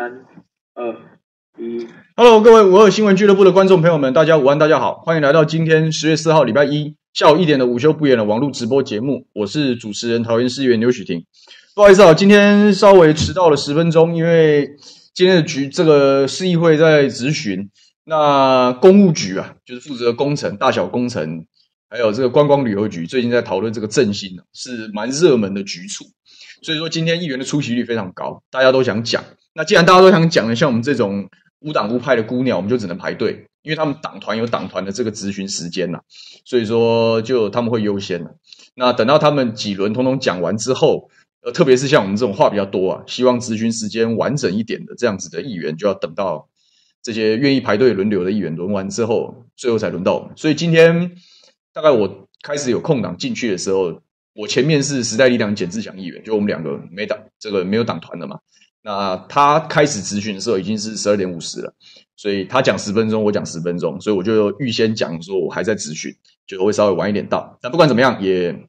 三二一，Hello，各位五二新闻俱乐部的观众朋友们，大家午安，大家好，欢迎来到今天十月四号礼拜一下午一点的午休不演的网络直播节目，我是主持人桃园市议员刘许婷。不好意思啊，今天稍微迟到了十分钟，因为今天的局这个市议会在质询，那公务局啊，就是负责工程大小工程，还有这个观光旅游局最近在讨论这个振兴，是蛮热门的局处。所以说今天议员的出席率非常高，大家都想讲。那既然大家都想讲的，像我们这种无党无派的孤鸟，我们就只能排队，因为他们党团有党团的这个咨询时间呐，所以说就他们会优先。那等到他们几轮统统讲完之后，呃，特别是像我们这种话比较多啊，希望咨询时间完整一点的这样子的议员，就要等到这些愿意排队轮流的议员轮完之后，最后才轮到我们。所以今天大概我开始有空档进去的时候。我前面是时代力量简志强议员，就我们两个没党这个没有党团的嘛。那他开始咨询的时候已经是十二点五十了，所以他讲十分钟，我讲十分钟，所以我就预先讲说我还在咨询，就会稍微晚一点到。但不管怎么样，也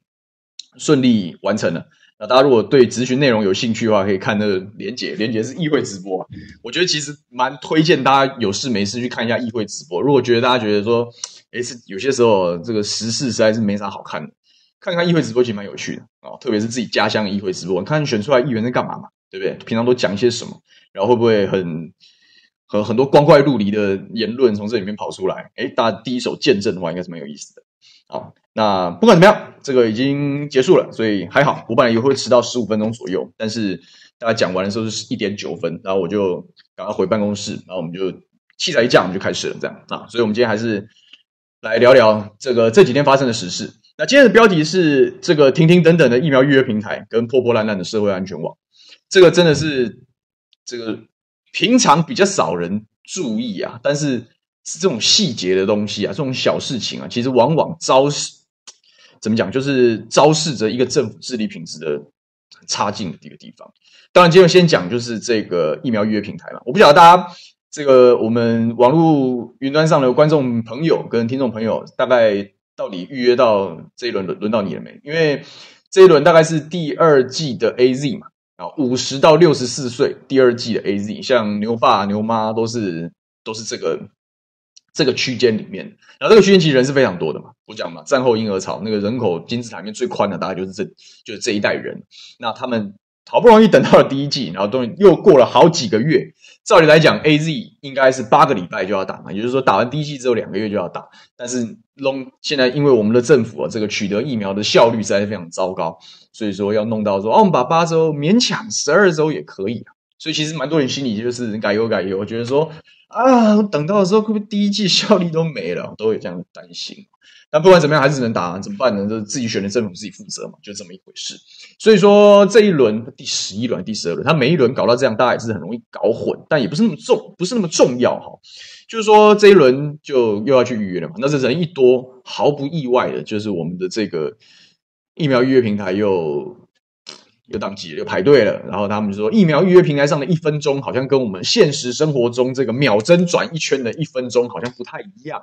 顺利完成了。那大家如果对咨询内容有兴趣的话，可以看那个连结，连结是议会直播。我觉得其实蛮推荐大家有事没事去看一下议会直播。如果觉得大家觉得说，诶，是有些时候这个时事实在是没啥好看的。看看议会直播其实蛮有趣的啊，特别是自己家乡的议会直播，你看选出来议员在干嘛嘛，对不对？平常都讲一些什么，然后会不会很很很多光怪陆离的言论从这里面跑出来？诶，大家第一手见证的话，应该是蛮有意思的。好，那不管怎么样，这个已经结束了，所以还好。我本来也会迟到十五分钟左右，但是大家讲完的时候是一点九分，然后我就赶快回办公室，然后我们就器材一架，我们就开始了，这样啊。所以我们今天还是来聊聊这个这几天发生的时事。那今天的标题是这个停停等等的疫苗预约平台跟破破烂烂的社会安全网，这个真的是这个平常比较少人注意啊，但是是这种细节的东西啊，这种小事情啊，其实往往昭示怎么讲，就是昭示着一个政府治理品质的差劲的一个地方。当然，今天先讲就是这个疫苗预约平台嘛，我不晓得大家这个我们网络云端上的观众朋友跟听众朋友大概。到底预约到这一轮轮轮到你了没？因为这一轮大概是第二季的 AZ 嘛，啊，五十到六十四岁第二季的 AZ，像牛爸牛妈都是都是这个这个区间里面，然后这个区间其实人是非常多的嘛，我讲嘛，战后婴儿潮那个人口金字塔里面最宽的大概就是这就是这一代人，那他们。好不容易等到了第一季，然后终于又过了好几个月。照理来讲，AZ 应该是八个礼拜就要打嘛，也就是说打完第一剂之后两个月就要打。但是 long 现在因为我们的政府啊，这个取得疫苗的效率实在是非常糟糕，所以说要弄到说哦，我们把八周勉强十二周也可以啊。所以其实蛮多人心里就是改油改油，我觉得说啊，等到的时候会不会第一剂效力都没了，都有这样的担心。但不管怎么样，还是能打，怎么办呢？就是自己选的政府自己负责嘛，就这么一回事。所以说这一轮第十一轮、第十二轮，他每一轮搞到这样，大家也是很容易搞混，但也不是那么重，不是那么重要哈。就是说这一轮就又要去预约了嘛，那这人一多，毫不意外的，就是我们的这个疫苗预约平台又又当机了，又排队了。然后他们就说，疫苗预约平台上的一分钟，好像跟我们现实生活中这个秒针转一圈的一分钟，好像不太一样。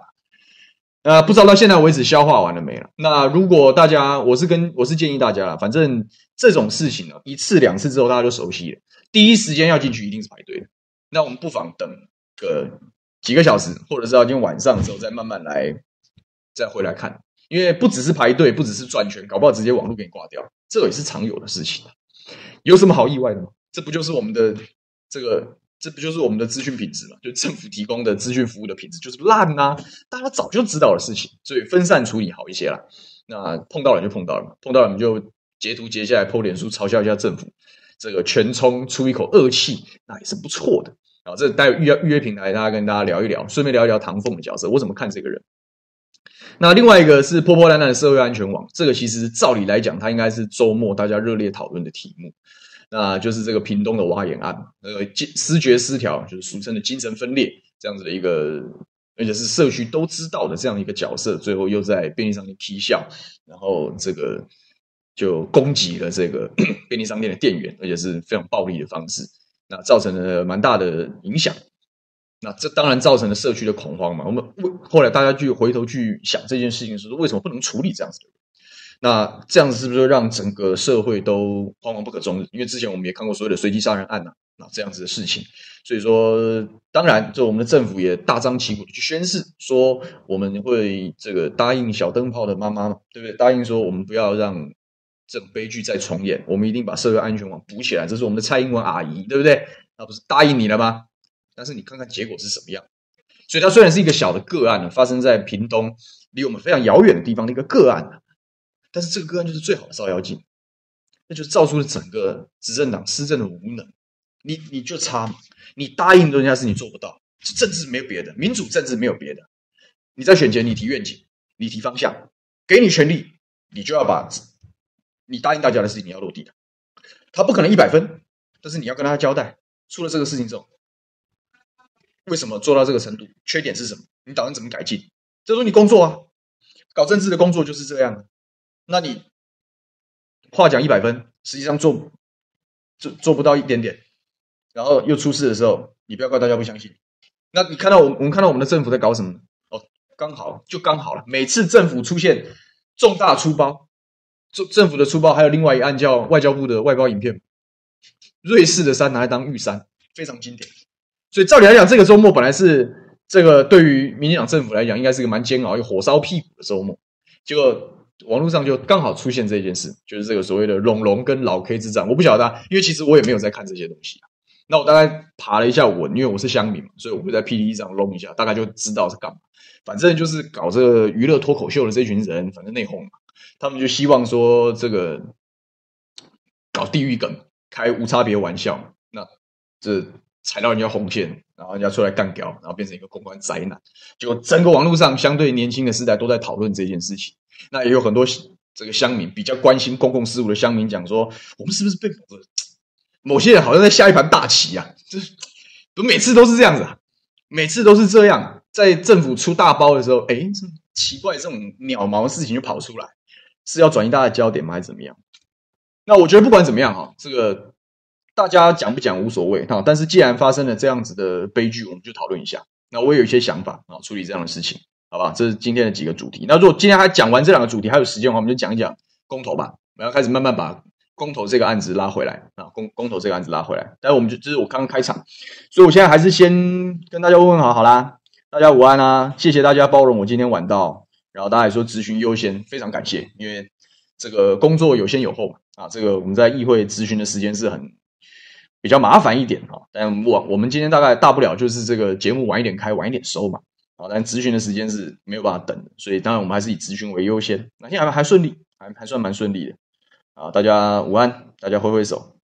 呃，不知道到现在为止消化完了没了。那如果大家，我是跟我是建议大家啦，反正这种事情呢，一次两次之后大家就熟悉了。第一时间要进去一定是排队的。那我们不妨等个几个小时，或者是到今天晚上之后再慢慢来，再回来看。因为不只是排队，不只是转圈，搞不好直接网络给你挂掉，这也是常有的事情。有什么好意外的吗？这不就是我们的这个？这不就是我们的资讯品质嘛？就政府提供的资讯服务的品质就是烂呐、啊，大家早就知道的事情，所以分散处理好一些啦。那碰到了就碰到了嘛，碰到了我们就截图截下来 po 脸书嘲笑一下政府，这个全冲出一口恶气，那也是不错的。然后这待预约预约平台，大家跟大家聊一聊，顺便聊一聊唐凤的角色，我怎么看这个人。那另外一个是破破烂烂的社会安全网，这个其实照理来讲，它应该是周末大家热烈讨论的题目。那就是这个屏东的挖眼案，那个思觉失调，就是俗称的精神分裂这样子的一个，而且是社区都知道的这样一个角色，最后又在便利商店踢笑，然后这个就攻击了这个 便利商店的店员，而且是非常暴力的方式，那造成了蛮大的影响。那这当然造成了社区的恐慌嘛。我们后来大家去回头去想这件事情，是为什么不能处理这样子的？那这样子是不是让整个社会都惶惶不可终日？因为之前我们也看过所谓的随机杀人案呐、啊，那这样子的事情，所以说，当然，就我们的政府也大张旗鼓的去宣誓说，我们会这个答应小灯泡的妈妈嘛，对不对？答应说我们不要让这种悲剧再重演，我们一定把社会安全网补起来。这是我们的蔡英文阿姨，对不对？那不是答应你了吗？但是你看看结果是什么样。所以它虽然是一个小的个案呢，发生在屏东离我们非常遥远的地方的一个个案，但是这个个案就是最好的照妖镜，那就造出了整个执政党施政的无能。你你就差嘛，你答应人家事你做不到，政治没有别的，民主政治没有别的。你在选前你提愿景，你提方向，给你权力，你就要把你答应大家的事情你要落地的。他不可能一百分，但是你要跟他交代，出了这个事情之后。为什么做到这个程度？缺点是什么？你打算怎么改进？这是你工作啊，搞政治的工作就是这样。那你话讲一百分，实际上做做做不到一点点，然后又出事的时候，你不要怪大家不相信。那你看到我们，我们看到我们的政府在搞什么？哦，刚好就刚好了。每次政府出现重大出包，政政府的出包，还有另外一案叫外交部的外包影片，瑞士的山拿来当玉山，非常经典。所以照理来讲，这个周末本来是这个对于民进党政府来讲，应该是一个蛮煎熬、又火烧屁股的周末。结果网络上就刚好出现这件事，就是这个所谓的“龙龙”跟老 K 之战。我不晓得啊，因为其实我也没有在看这些东西。那我大概爬了一下文，因为我是乡民嘛，所以我会在 PTT 上弄一下，大概就知道是干嘛。反正就是搞这个娱乐脱口秀的这群人，反正内讧嘛，他们就希望说这个搞地狱梗，开无差别玩笑。那这。踩到人家红线，然后人家出来干掉，然后变成一个公关灾难。结果整个网络上相对年轻的时代都在讨论这件事情。那也有很多这个乡民比较关心公共事务的乡民讲说：“我们是不是被某些人好像在下一盘大棋啊？就是不每次都是这样子啊，每次都是这样。在政府出大包的时候，哎，这奇怪，这种鸟毛的事情就跑出来，是要转移大家焦点吗？还是怎么样？那我觉得不管怎么样哈，这个。大家讲不讲无所谓哈，但是既然发生了这样子的悲剧，我们就讨论一下。那我也有一些想法啊，处理这样的事情，好吧？这是今天的几个主题。那如果今天还讲完这两个主题，还有时间的话，我们就讲一讲公投吧。我们要开始慢慢把公投这个案子拉回来啊，公公投这个案子拉回来。但是我们就这是我刚刚开场，所以我现在还是先跟大家问问好，好啦，大家午安啊，谢谢大家包容我今天晚到，然后大家也说咨询优先，非常感谢，因为这个工作有先有后嘛啊，这个我们在议会咨询的时间是很。比较麻烦一点哈，但我我们今天大概大不了就是这个节目晚一点开，晚一点收嘛。啊，但咨询的时间是没有办法等的，所以当然我们还是以咨询为优先。那现在还还顺利，还还算蛮顺利的啊。大家午安，大家挥挥手。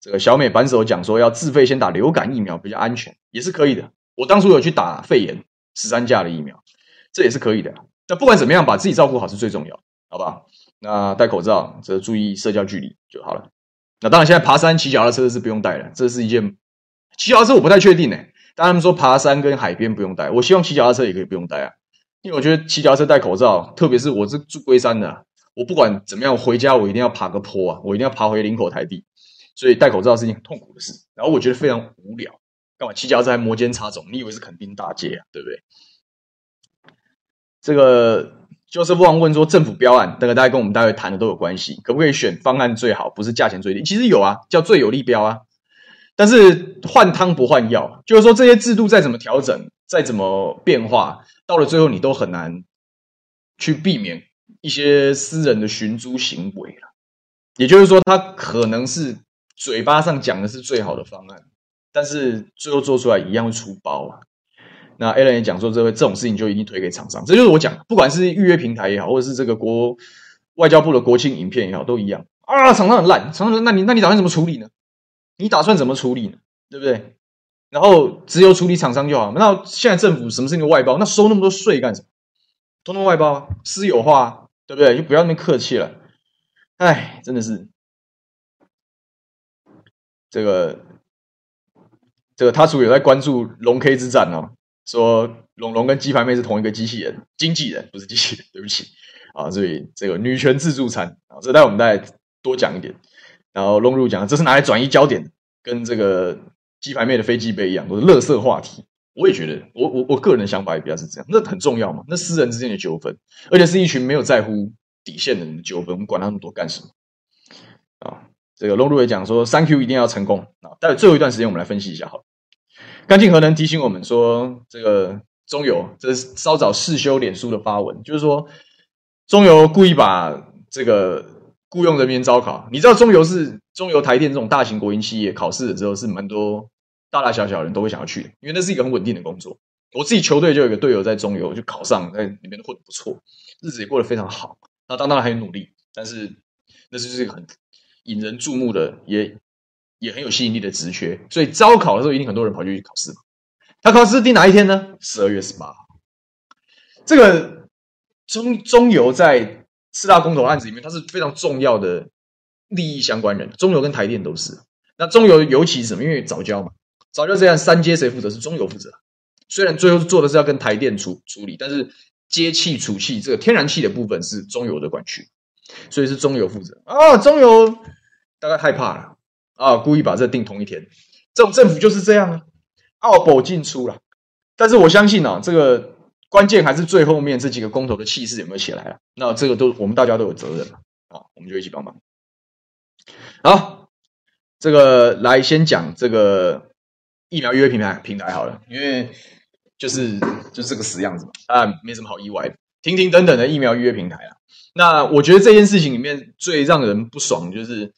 这个小美扳手讲说要自费先打流感疫苗比较安全，也是可以的。我当初有去打肺炎十三价的疫苗，这也是可以的。那不管怎么样，把自己照顾好是最重要，好不好？那戴口罩，这注意社交距离就好了。那当然，现在爬山骑脚踏车是不用带的，这是一件骑脚踏车我不太确定呢。但他们说爬山跟海边不用带，我希望骑脚踏车也可以不用带啊，因为我觉得骑脚踏车戴口罩，特别是我是住龟山的，我不管怎么样回家，我一定要爬个坡啊，我一定要爬回林口台地，所以戴口罩是一件很痛苦的事。然后我觉得非常无聊，干嘛骑脚踏车还摩肩擦踵？你以为是垦丁大街啊，对不对？这个。就是不忘问说，政府标案，这个大家跟我们待会谈的都有关系，可不可以选方案最好，不是价钱最低？其实有啊，叫最有利标啊。但是换汤不换药，就是说这些制度再怎么调整，再怎么变化，到了最后你都很难去避免一些私人的寻租行为了。也就是说，他可能是嘴巴上讲的是最好的方案，但是最后做出来一样会出包啊。那 Alan 也讲说，这个这种事情就一定推给厂商，这就是我讲，不管是预约平台也好，或者是这个国外交部的国庆影片也好，都一样啊。厂商很烂，厂商说，那你那你打算怎么处理呢？你打算怎么处理呢？对不对？然后只有处理厂商就好。那现在政府什么事情都外包，那收那么多税干什么？通通外包，私有化，对不对？就不要那么客气了。哎，真的是这个这个他属于有在关注龙 K 之战哦。说龙龙跟鸡排妹是同一个机器人，经纪人不是机器人，对不起啊。所以这个女权自助餐啊，这待会我们再多讲一点。然后龙入讲，这是拿来转移焦点，跟这个鸡排妹的飞机杯一样，都是垃圾话题。我也觉得，我我我个人的想法也比较是这样，那很重要嘛，那私人之间的纠纷，而且是一群没有在乎底线的人的纠纷，我们管他那么多干什么啊？这个龙入也讲说，三 Q 一定要成功啊。待最后一段时间，我们来分析一下好了。干净核能提醒我们说，这个中油这是稍早释修脸书的发文，就是说中油故意把这个雇佣人员招考。你知道中油是中油台电这种大型国营企业，考试的时候是蛮多大大小小的人都会想要去的，因为那是一个很稳定的工作。我自己球队就有一个队友在中油就考上，在里面混得不错，日子也过得非常好。那当然很努力，但是那是就是一个很引人注目的，也也很有吸引力的职缺。所以招考的时候，一定很多人跑去考试。他考试定哪一天呢？十二月十八号。这个中中油在四大公投案子里面，它是非常重要的利益相关人。中油跟台电都是。那中油尤其是什么？因为藻礁嘛，藻礁这样三接谁负责？是中油负责。虽然最后做的是要跟台电处处理，但是接气、储气这个天然气的部分是中油的管区，所以是中油负责啊。中油大概害怕了啊，故意把这定同一天。这种政府就是这样啊，奥保进出了。但是我相信啊，这个关键还是最后面这几个公投的气势有没有起来啊。那这个都我们大家都有责任啊，我们就一起帮忙。好，这个来先讲这个疫苗预约平台平台好了，因为。就是就是这个死样子嘛，啊，没什么好意外的，停停等等的疫苗预约平台啊。那我觉得这件事情里面最让人不爽，就是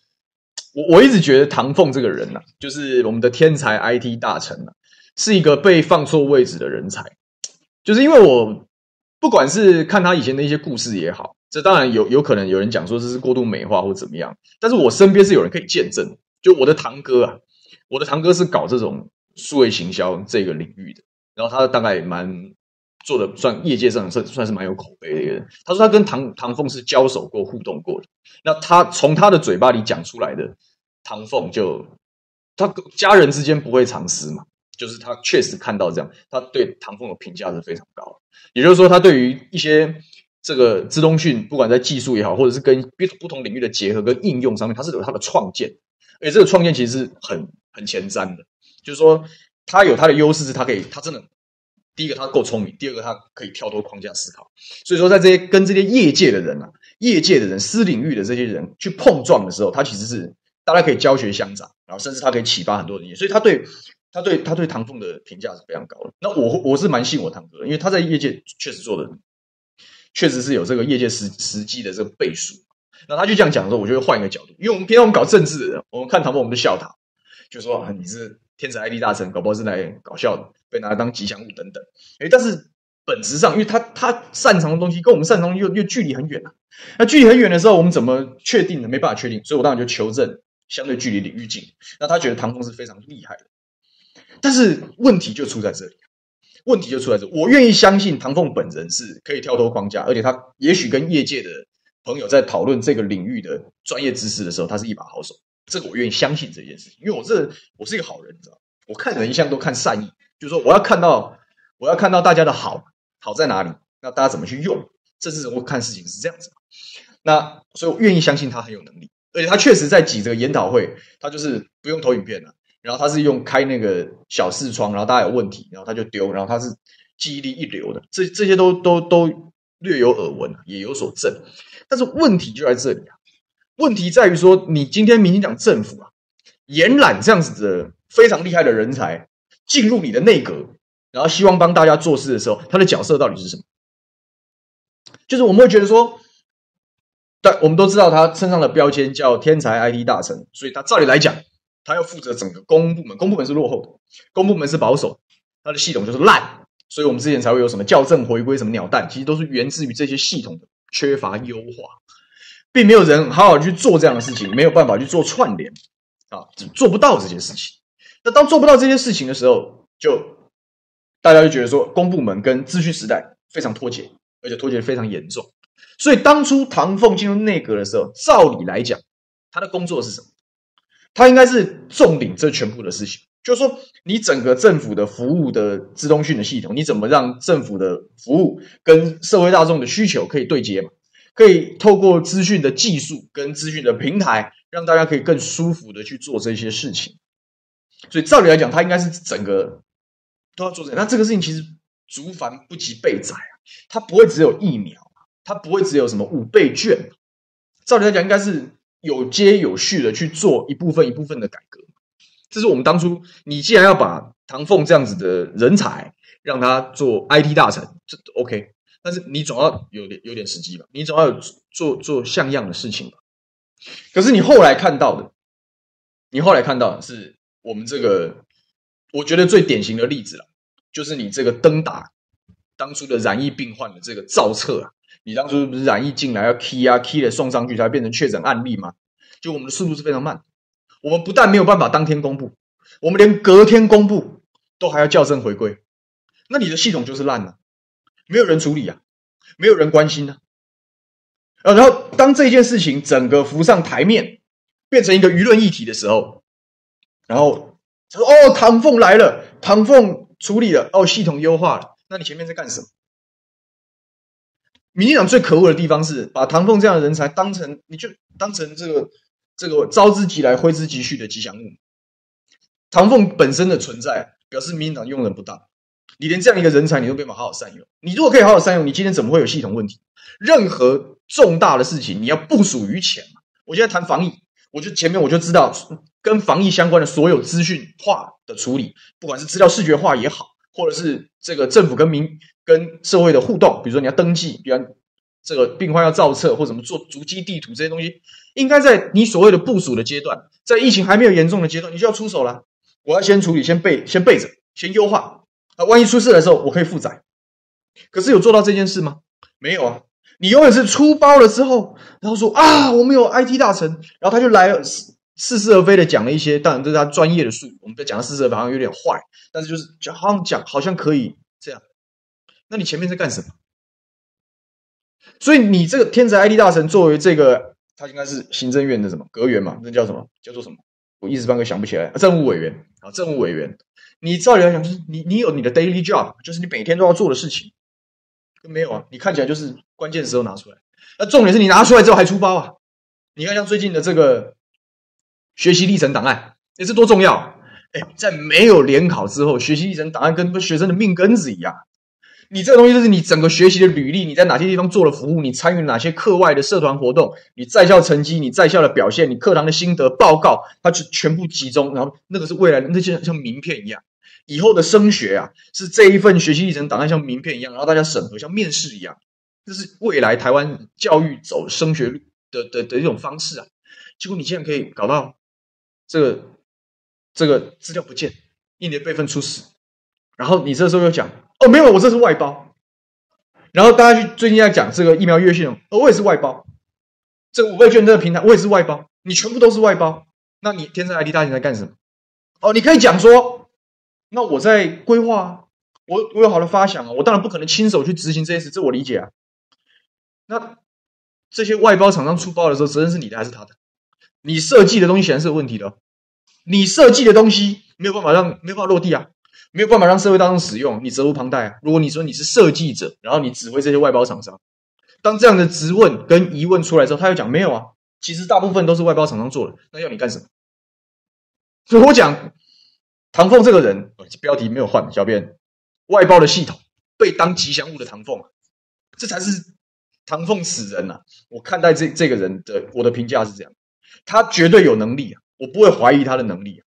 我我一直觉得唐凤这个人呐、啊，就是我们的天才 IT 大臣呐、啊，是一个被放错位置的人才。就是因为我不管是看他以前的一些故事也好，这当然有有可能有人讲说这是过度美化或怎么样，但是我身边是有人可以见证，就我的堂哥啊，我的堂哥是搞这种数位行销这个领域的。然后他大概也蛮做的，算业界上算算是蛮有口碑的一个人。他说他跟唐唐凤是交手过、互动过的。那他从他的嘴巴里讲出来的，唐凤就他家人之间不会藏私嘛，就是他确实看到这样，他对唐凤的评价是非常高。也就是说，他对于一些这个资通讯，不管在技术也好，或者是跟不同领域的结合跟应用上面，他是有他的创建，而且这个创建其实是很很前瞻的，就是说。他有他的优势，是他可以，他真的第一个他够聪明，第二个他可以跳脱框架思考。所以说，在这些跟这些业界的人啊，业界的人、私领域的这些人去碰撞的时候，他其实是大家可以教学相长，然后甚至他可以启发很多人。所以他对他对他对唐凤的评价是非常高的。那我我是蛮信我堂哥的，因为他在业界确实做的，确实是有这个业界实实际的这个背书。那他就这样讲的时候，我就会换一个角度，因为我们平常我们搞政治的，我们看唐凤，我们就笑他，就说啊，你是。天才 ID 大神，搞不好是来搞笑的，被拿来当吉祥物等等。诶，但是本质上，因为他他擅长的东西跟我们擅长又又距离很远啊。那距离很远的时候，我们怎么确定呢？没办法确定，所以我当然就求证相对距离领域近。那他觉得唐凤是非常厉害的，但是问题就出在这里，问题就出在这。我愿意相信唐凤本人是可以跳脱框架，而且他也许跟业界的朋友在讨论这个领域的专业知识的时候，他是一把好手。这个我愿意相信这件事情，因为我这我是一个好人，你知道吗？我看人一向都看善意，就是说我要看到我要看到大家的好，好在哪里？那大家怎么去用？这是我看事情是这样子。那所以我愿意相信他很有能力，而且他确实在挤这个研讨会，他就是不用投影片了，然后他是用开那个小视窗，然后大家有问题，然后他就丢，然后他是记忆力一流的，这这些都都都略有耳闻，也有所证。但是问题就在这里啊。问题在于说，你今天民进党政府啊，延揽这样子的非常厉害的人才进入你的内阁，然后希望帮大家做事的时候，他的角色到底是什么？就是我们会觉得说，但我们都知道他身上的标签叫天才 IT 大臣，所以他照理来讲，他要负责整个公部门，公部门是落后的，公部门是保守，他的系统就是烂，所以我们之前才会有什么校正回归、什么鸟蛋，其实都是源自于这些系统的缺乏优化。并没有人好好去做这样的事情，没有办法去做串联啊，做不到这些事情。那当做不到这些事情的时候，就大家就觉得说，公部门跟资讯时代非常脱节，而且脱节非常严重。所以当初唐凤进入内阁的时候，照理来讲，他的工作是什么？他应该是重领这全部的事情，就是说，你整个政府的服务的资通讯的系统，你怎么让政府的服务跟社会大众的需求可以对接嘛？可以透过资讯的技术跟资讯的平台，让大家可以更舒服的去做这些事情。所以照理来讲，它应该是整个都要做这。那这个事情其实竹繁不及备载啊，它不会只有疫苗，它不会只有什么五倍券。照理来讲，应该是有接有续的去做一部分一部分的改革。这是我们当初，你既然要把唐凤这样子的人才让他做 IT 大臣，这 OK，但是你总要有点有点时机吧，你总要有做做像样的事情吧。可是你后来看到的，你后来看到的是我们这个，我觉得最典型的例子了，就是你这个登打当初的染疫病患的这个造册啊，你当初不是染疫进来要 key 啊 key 的送上去才变成确诊案例吗？就我们的速度是非常慢，我们不但没有办法当天公布，我们连隔天公布都还要校正回归，那你的系统就是烂了，没有人处理啊，没有人关心啊。然后当这件事情整个浮上台面，变成一个舆论议题的时候，然后他说：“哦，唐凤来了，唐凤处理了，哦，系统优化了。”那你前面在干什么？民进党最可恶的地方是把唐凤这样的人才当成，你就当成这个这个招之即来挥之即去的吉祥物。唐凤本身的存在，表示民进党用人不当。你连这样一个人才，你都没法好好善用。你如果可以好好善用，你今天怎么会有系统问题？任何重大的事情，你要部署于前嘛。我现在谈防疫，我就前面我就知道跟防疫相关的所有资讯化的处理，不管是资料视觉化也好，或者是这个政府跟民跟社会的互动，比如说你要登记，比如这个病患要造册或怎么做足迹地图这些东西，应该在你所谓的部署的阶段，在疫情还没有严重的阶段，你就要出手了。我要先处理，先备，先备着，先优化。啊，万一出事的时候，我可以负载。可是有做到这件事吗？没有啊。你永远是出包了之后，然后说啊，我们有 IT 大臣，然后他就来了似是而非的讲了一些，当然这是他专业的术语。我们在讲的似是而非好像有点坏，但是就是就好像讲好像可以这样。那你前面在干什么？所以你这个天才 ID 大臣作为这个，他应该是行政院的什么阁员嘛？那叫什么？叫做什么？我一时半刻想不起来。政务委员啊，政务委员。你照理来讲，就是你你有你的 daily job，就是你每天都要做的事情。没有啊，你看起来就是关键时候拿出来。那重点是你拿出来之后还出包啊！你看像最近的这个学习历程档案，也是多重要。哎，在没有联考之后，学习历程档案跟学生的命根子一样。你这个东西就是你整个学习的履历，你在哪些地方做了服务，你参与哪些课外的社团活动，你在校成绩，你在校的表现，你课堂的心得报告，它就全部集中，然后那个是未来的，那就像名片一样。以后的升学啊，是这一份学习历程档案像名片一样，然后大家审核像面试一样，这是未来台湾教育走升学的的的一种方式啊。结果你竟然可以搞到这个这个资料不见，一年备份出事，然后你这时候又讲哦，没有，我这是外包。然后大家去最近在讲这个疫苗预约系统，哦，我也是外包。这五倍券这个平台，我也是外包。你全部都是外包，那你天生 IT 大臣在干什么？哦，你可以讲说。那我在规划，我我有好的发想啊，我当然不可能亲手去执行这件事，这我理解啊。那这些外包厂商出包的时候，责任是你的还是他的？你设计的东西显然是有问题的，你设计的东西没有办法让没有办法落地啊，没有办法让社会大众使用，你责无旁贷啊。如果你说你是设计者，然后你指挥这些外包厂商，当这样的质问跟疑问出来之后，他又讲没有啊，其实大部分都是外包厂商做的，那要你干什么？所以我讲。唐凤这个人，标题没有换，小编外包的系统被当吉祥物的唐凤，这才是唐凤死人呐！我看待这这个人的我的评价是这样，他绝对有能力啊，我不会怀疑他的能力啊。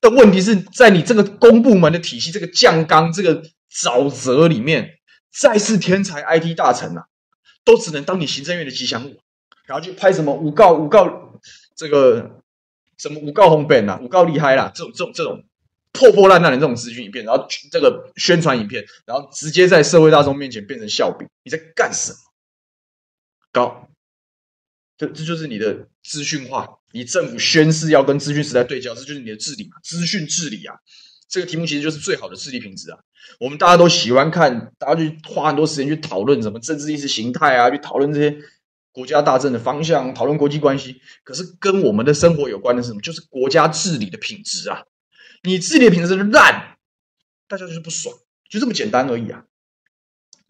但问题是在你这个公部门的体系，这个酱缸、这个沼泽里面，再是天才 IT 大臣啊，都只能当你行政院的吉祥物，然后去拍什么五告五告这个什么五告红本啊，五告厉害啦，这种这种这种。破破烂烂的这种资讯影片，然后这个宣传影片，然后直接在社会大众面前变成笑柄，你在干什么？高，这就是你的资讯化，你政府宣誓要跟资讯时代对焦，这就是你的治理嘛，资讯治理啊。这个题目其实就是最好的治理品质啊。我们大家都喜欢看，大家去花很多时间去讨论什么政治意识形态啊，去讨论这些国家大政的方向，讨论国际关系。可是跟我们的生活有关的是什么？就是国家治理的品质啊。你治理的品质是烂，大家就是不爽，就这么简单而已啊。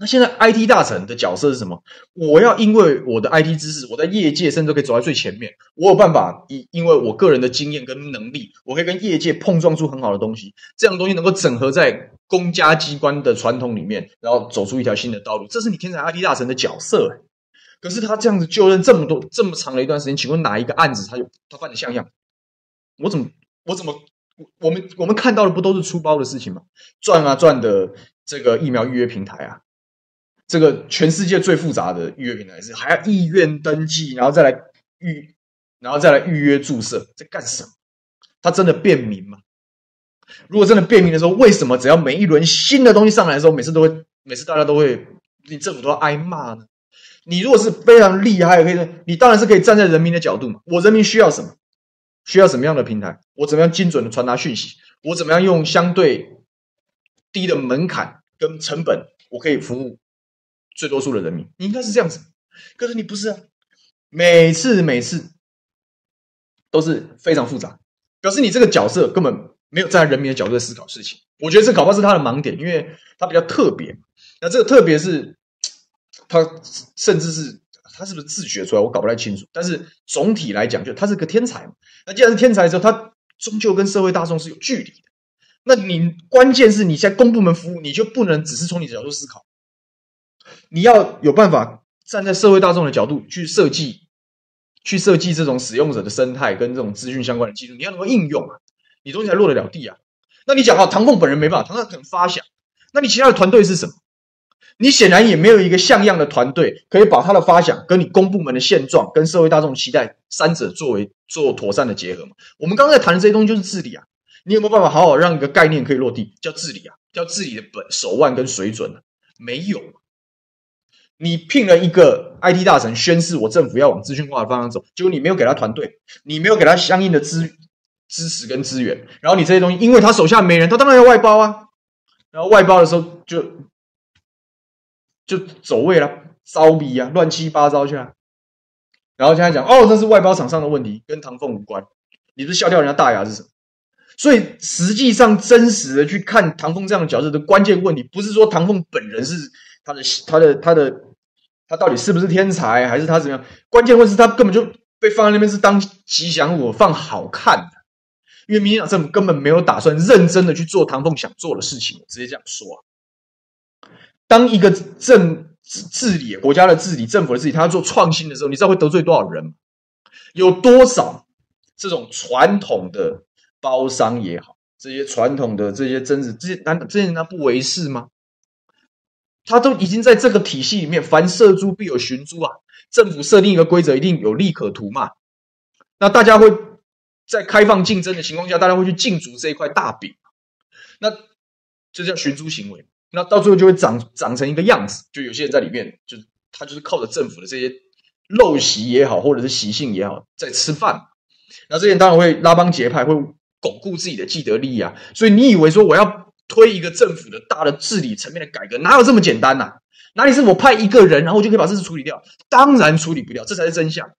那现在 IT 大臣的角色是什么？我要因为我的 IT 知识，我在业界甚至可以走在最前面，我有办法以因为我个人的经验跟能力，我可以跟业界碰撞出很好的东西，这样东西能够整合在公家机关的传统里面，然后走出一条新的道路。这是你天才 IT 大臣的角色。可是他这样子就任这么多这么长的一段时间，请问哪一个案子他有他犯的像样？我怎么我怎么？我们我们看到的不都是出包的事情吗？赚啊赚的这个疫苗预约平台啊，这个全世界最复杂的预约平台是还要意愿登记，然后再来预，然后再来预约注射，在干什么？它真的便民吗？如果真的便民的时候，为什么只要每一轮新的东西上来的时候，每次都会，每次大家都会，你政府都要挨骂呢？你如果是非常厉害，可以，你当然是可以站在人民的角度嘛。我人民需要什么？需要什么样的平台？我怎么样精准的传达讯息？我怎么样用相对低的门槛跟成本，我可以服务最多数的人民？你应该是这样子，可是你不是啊。每次每次都是非常复杂，表示你这个角色根本没有站在人民的角度在思考事情。我觉得这搞不好是他的盲点，因为他比较特别。那这个特别是。他甚至是他是不是自学出来，我搞不太清楚。但是总体来讲，就他是个天才嘛。那既然是天才之后，他终究跟社会大众是有距离的。那你关键是你在公部门服务，你就不能只是从你的角度思考，你要有办法站在社会大众的角度去设计，去设计这种使用者的生态跟这种资讯相关的技术，你要能够应用啊，你东西才落得了地啊。那你讲啊，唐凤本人没办法，唐凤可能发想，那你其他的团队是什么？你显然也没有一个像样的团队，可以把他的发想跟你公部门的现状、跟社会大众期待三者作为做妥善的结合嘛？我们刚刚在谈的这些东西就是治理啊，你有没有办法好好让一个概念可以落地，叫治理啊，叫治理的本手腕跟水准呢？没有。你聘了一个 IT 大神，宣誓我政府要往资讯化的方向走，结果你没有给他团队，你没有给他相应的资支持跟资源，然后你这些东西，因为他手下没人，他当然要外包啊，然后外包的时候就。就走位了，骚逼啊，乱七八糟去了。然后现在讲，哦，这是外包厂商的问题，跟唐凤无关。你不是笑掉人家大牙是什么？所以实际上真实的去看唐凤这样的角色的关键问题，不是说唐凤本人是他的他的他的他到底是不是天才，还是他怎么样？关键问题是他根本就被放在那边是当吉祥物放好看的，因为民进党政府根本没有打算认真的去做唐凤想做的事情，直接这样说。当一个政治理国家的治理、政府的治理，他要做创新的时候，你知道会得罪多少人吗？有多少这种传统的包商也好，这些传统的这些真子，这些难道这些人他不为是吗？他都已经在这个体系里面，凡射诸必有寻诸啊！政府设定一个规则，一定有利可图嘛？那大家会在开放竞争的情况下，大家会去竞逐这一块大饼，那这叫寻租行为。那到最后就会长长成一个样子，就有些人在里面，就他就是靠着政府的这些陋习也好，或者是习性也好，在吃饭。那这些人当然会拉帮结派，会巩固自己的既得利益啊。所以你以为说我要推一个政府的大的治理层面的改革，哪有这么简单呐、哪里是我派一个人，然后我就可以把这事处理掉？当然处理不掉，这才是真相。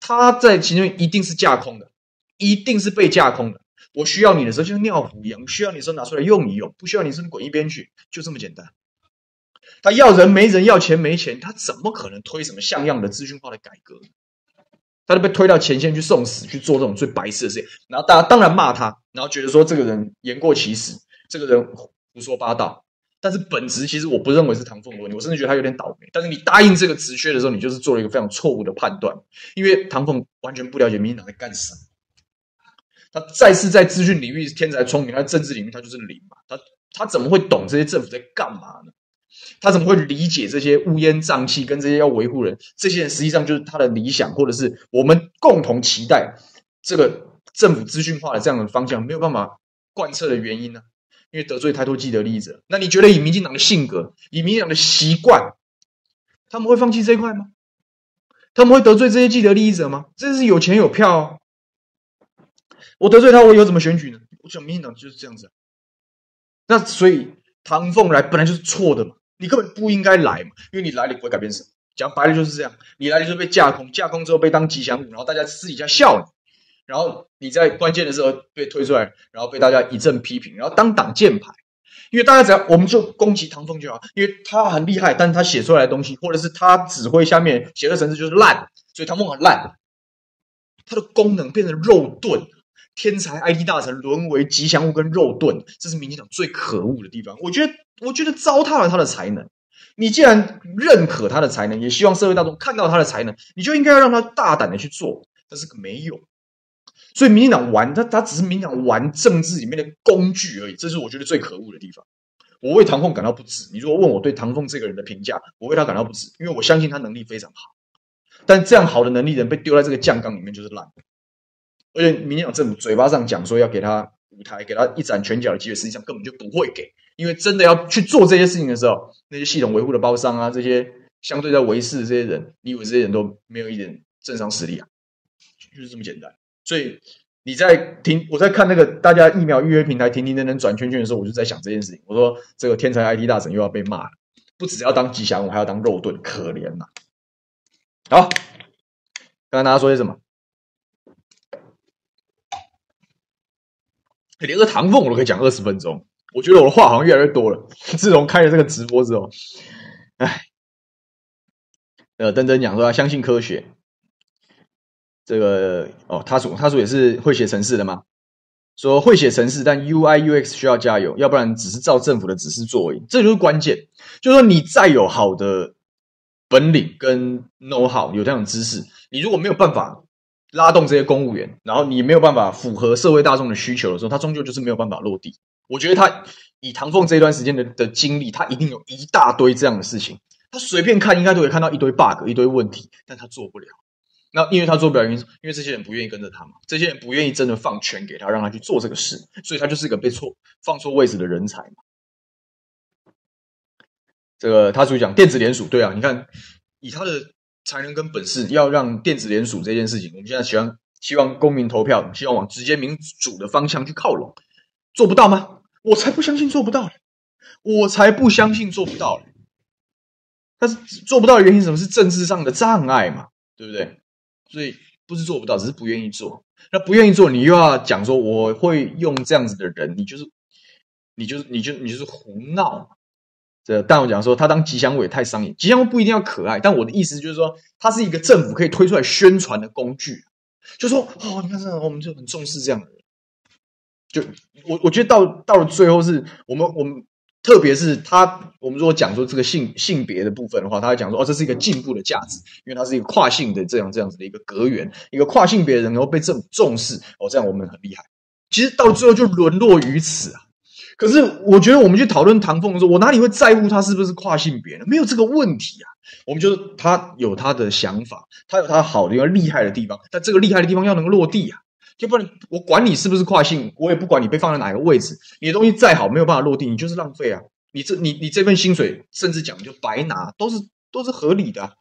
他在其中一定是架空的，一定是被架空的。我需要你的时候，就像尿壶一样；我需要你的时候，拿出来用一用；不需要你的时候，滚一边去，就这么简单。他要人没人，要钱没钱，他怎么可能推什么像样的资讯化的改革？他就被推到前线去送死，去做这种最白痴的事情。然后大家当然骂他，然后觉得说这个人言过其实，这个人胡说八道。但是本质其实我不认为是唐凤的问题，我甚至觉得他有点倒霉。但是你答应这个职缺的时候，你就是做了一个非常错误的判断，因为唐凤完全不了解民进党在干什么。他再次在资讯领域天才聪明，他在政治领域他就是零嘛。他他怎么会懂这些政府在干嘛呢？他怎么会理解这些乌烟瘴气跟这些要维护人？这些人实际上就是他的理想，或者是我们共同期待这个政府资讯化的这样的方向没有办法贯彻的原因呢？因为得罪太多既得利益者。那你觉得以民进党的性格，以民进党的习惯，他们会放弃这一块吗？他们会得罪这些既得利益者吗？这是有钱有票哦。我得罪他，我以后怎么选举呢？我想民进党就是这样子。那所以唐凤来本来就是错的嘛，你根本不应该来嘛，因为你来了不会改变什么。讲白了就是这样，你来了就被架空，架空之后被当吉祥物，然后大家私底下笑你，然后你在关键的时候被推出来，然后被大家一阵批评，然后当挡箭牌。因为大家只要我们就攻击唐凤就好，因为他很厉害，但是他写出来的东西，或者是他指挥下面写的程式就是烂，所以唐凤很烂，他的功能变成肉盾。天才 IT 大神沦为吉祥物跟肉盾，这是民进党最可恶的地方。我觉得，我觉得糟蹋了他的才能。你既然认可他的才能，也希望社会大众看到他的才能，你就应该要让他大胆的去做。但是没有，所以民进党玩他，他只是民进党玩政治里面的工具而已。这是我觉得最可恶的地方。我为唐凤感到不值。你如果问我对唐凤这个人的评价，我为他感到不值，因为我相信他能力非常好。但这样好的能力人被丢在这个酱缸里面就是烂的。而且民进党政府嘴巴上讲说要给他舞台，给他一展拳脚的机会，实际上根本就不会给。因为真的要去做这些事情的时候，那些系统维护的包商啊，这些相对在维持的这些人，你以为这些人都没有一点政商实力啊？就是这么简单。所以。你在听，我在看那个大家疫苗预约平台停停等等转圈圈的时候，我就在想这件事情。我说这个天才 IT 大神又要被骂了，不只要当吉祥物，还要当肉盾，可怜呐、啊。好，刚刚大家说些什么？连个唐凤我都可以讲二十分钟，我觉得我的话好像越来越多了。自从开了这个直播之后，哎，呃，登登讲说要相信科学。这个哦，他说他说也是会写程式的吗？说会写程式，但 UI UX 需要加油，要不然只是照政府的指示做而已。这就是关键，就是说你再有好的本领跟 know how，有这样的知识，你如果没有办法拉动这些公务员，然后你没有办法符合社会大众的需求的时候，他终究就是没有办法落地。我觉得他以唐凤这一段时间的的经历，他一定有一大堆这样的事情，他随便看应该都会看到一堆 bug，一堆问题，但他做不了。那因为他做不了，因因为这些人不愿意跟着他嘛，这些人不愿意真的放权给他，让他去做这个事，所以他就是一个被错放错位置的人才嘛。这个他所讲电子联署，对啊，你看以他的才能跟本事，要让电子联署这件事情，我们现在希望希望公民投票，希望往直接民主的方向去靠拢，做不到吗？我才不相信做不到，我才不相信做不到。但是做不到的原因什么？是政治上的障碍嘛，对不对？所以不是做不到，只是不愿意做。那不愿意做，你又要讲说我会用这样子的人，你就是，你就是，你就你就是胡闹。这但我讲说他当吉祥物也太商业，吉祥物不一定要可爱，但我的意思就是说，它是一个政府可以推出来宣传的工具。就说哦，你看这样，我们就很重视这样的人。就我我觉得到到了最后是我们我们。特别是他，我们如果讲说这个性性别的部分的话，他会讲说哦，这是一个进步的价值，因为它是一个跨性的这样这样子的一个格员，一个跨性别人能够被这么重视哦，这样我们很厉害。其实到最后就沦落于此啊。可是我觉得我们去讨论唐凤的时候，我哪里会在乎他是不是跨性别呢？没有这个问题啊。我们就是他有他的想法，他有他好的地方、厉害的地方，但这个厉害的地方要能够落地啊。就不然，我管你是不是跨性，我也不管你被放在哪个位置。你的东西再好，没有办法落地，你就是浪费啊！你这你你这份薪水，甚至讲就白拿，都是都是合理的。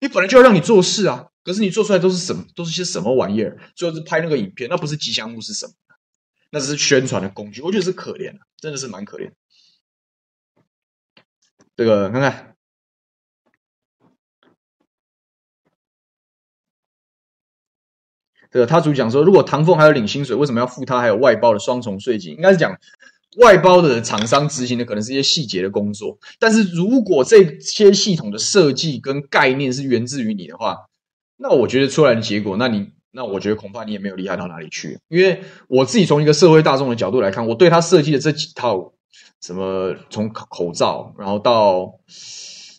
你本来就要让你做事啊，可是你做出来都是什么？都是些什么玩意儿？最后是拍那个影片，那不是吉祥物是什么？那只是宣传的工具。我觉得是可怜的，真的是蛮可怜。这个看看。这个他主讲说，如果唐凤还有领薪水，为什么要付他还有外包的双重税金？应该是讲外包的厂商执行的可能是一些细节的工作，但是如果这些系统的设计跟概念是源自于你的话，那我觉得出来的结果，那你那我觉得恐怕你也没有厉害到哪里去。因为我自己从一个社会大众的角度来看，我对他设计的这几套什么从口罩，然后到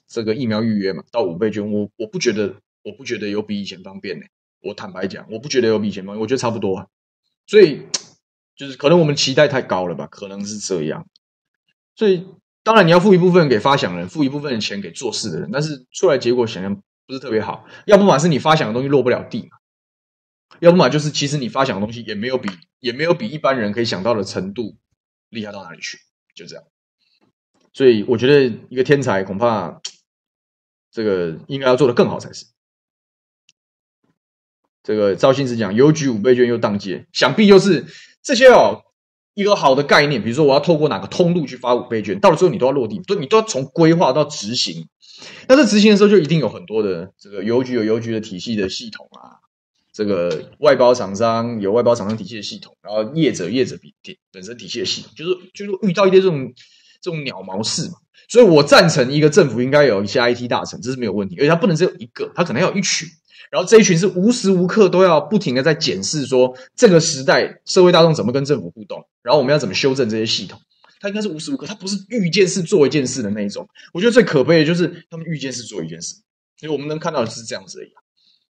这个疫苗预约嘛，到五倍券，我我不觉得我不觉得有比以前方便呢。我坦白讲，我不觉得有比以前方便，我觉得差不多啊。所以就是可能我们期待太高了吧，可能是这样。所以当然你要付一部分给发想人，付一部分的钱给做事的人，但是出来结果显然不是特别好。要不嘛是你发想的东西落不了地嘛，要不嘛就是其实你发想的东西也没有比也没有比一般人可以想到的程度厉害到哪里去，就这样。所以我觉得一个天才恐怕这个应该要做得更好才是。这个赵信子讲邮局五倍券又当街，想必就是这些哦，一个好的概念，比如说我要透过哪个通路去发五倍券，到了最后你都要落地，都你都要从规划到执行。那在执行的时候，就一定有很多的这个邮局有邮局的体系的系统啊，这个外包厂商有外包厂商体系的系统，然后业者业者比本身体系的系统，就是就是遇到一些这种这种鸟毛事嘛。所以我赞成一个政府应该有一些 IT 大臣，这是没有问题，而且他不能只有一个，他可能要有一群。然后这一群是无时无刻都要不停的在检视说，这个时代社会大众怎么跟政府互动，然后我们要怎么修正这些系统。他应该是无时无刻，他不是遇见事做一件事的那一种。我觉得最可悲的就是他们遇见事做一件事，所以我们能看到的是这样子而已。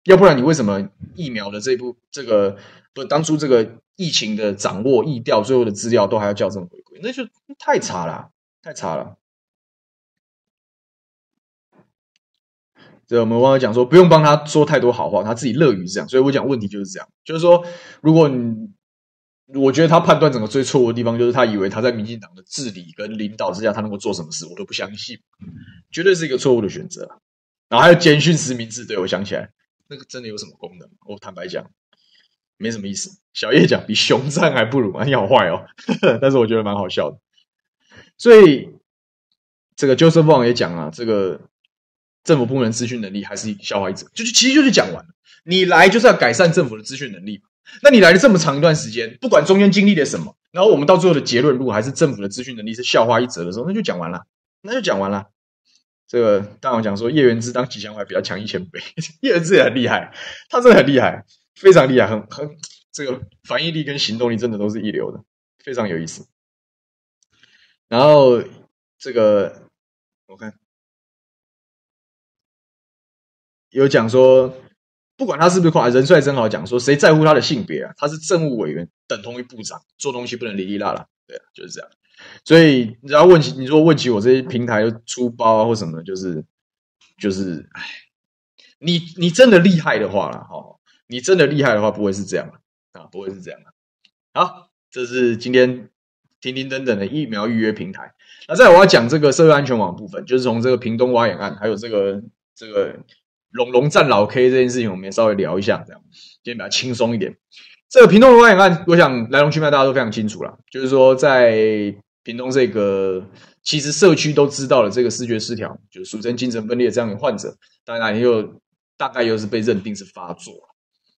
要不然你为什么疫苗的这部这个不当初这个疫情的掌握疫调最后的资料都还要校正回归，那就太差了，太差了。这我们网友讲说，不用帮他说太多好话，他自己乐于这样。所以我讲问题就是这样，就是说，如果你我觉得他判断整个最错误的地方，就是他以为他在民进党的治理跟领导之下，他能够做什么事，我都不相信，绝对是一个错误的选择。然后还有简讯实名制，对，我想起来，那个真的有什么功能？我坦白讲，没什么意思。小叶讲比熊赞还不如啊，你好坏哦，但是我觉得蛮好笑的。所以这个 Joseph Wong 也讲啊，这个。政府部门资讯能力还是笑话一则，就是其实就是讲完了。你来就是要改善政府的资讯能力嘛。那你来了这么长一段时间，不管中间经历了什么，然后我们到最后的结论，如果还是政府的资讯能力是笑话一折的时候，那就讲完了，那就讲完了。这个大王讲说叶元之当吉祥话比较强一千倍，叶元之也很厉害，他真的很厉害，非常厉害，很很这个反应力跟行动力真的都是一流的，非常有意思。然后这个我看。有讲说，不管他是不是夸人帅真好，讲说谁在乎他的性别啊？他是政务委员，等同于部长，做东西不能哩哩啦啦，对啊，就是这样。所以你要问起，你说问起我这些平台出包啊或什么，就是就是，哎，你你真的厉害的话了，哈，你真的厉害的话，不会是这样啊，不会是这样的。好，这是今天停停等等的疫苗预约平台。那再我要讲这个社会安全网部分，就是从这个屏东挖眼案，还有这个这个。龙龙战老 K 这件事情，我们也稍微聊一下，这样今天比较轻松一点。这个屏东龙挖眼案，我想来龙去脉大家都非常清楚了，就是说在屏东这个其实社区都知道了，这个视觉失调，就是俗称精神分裂这样的患者，当然又大概又是被认定是发作。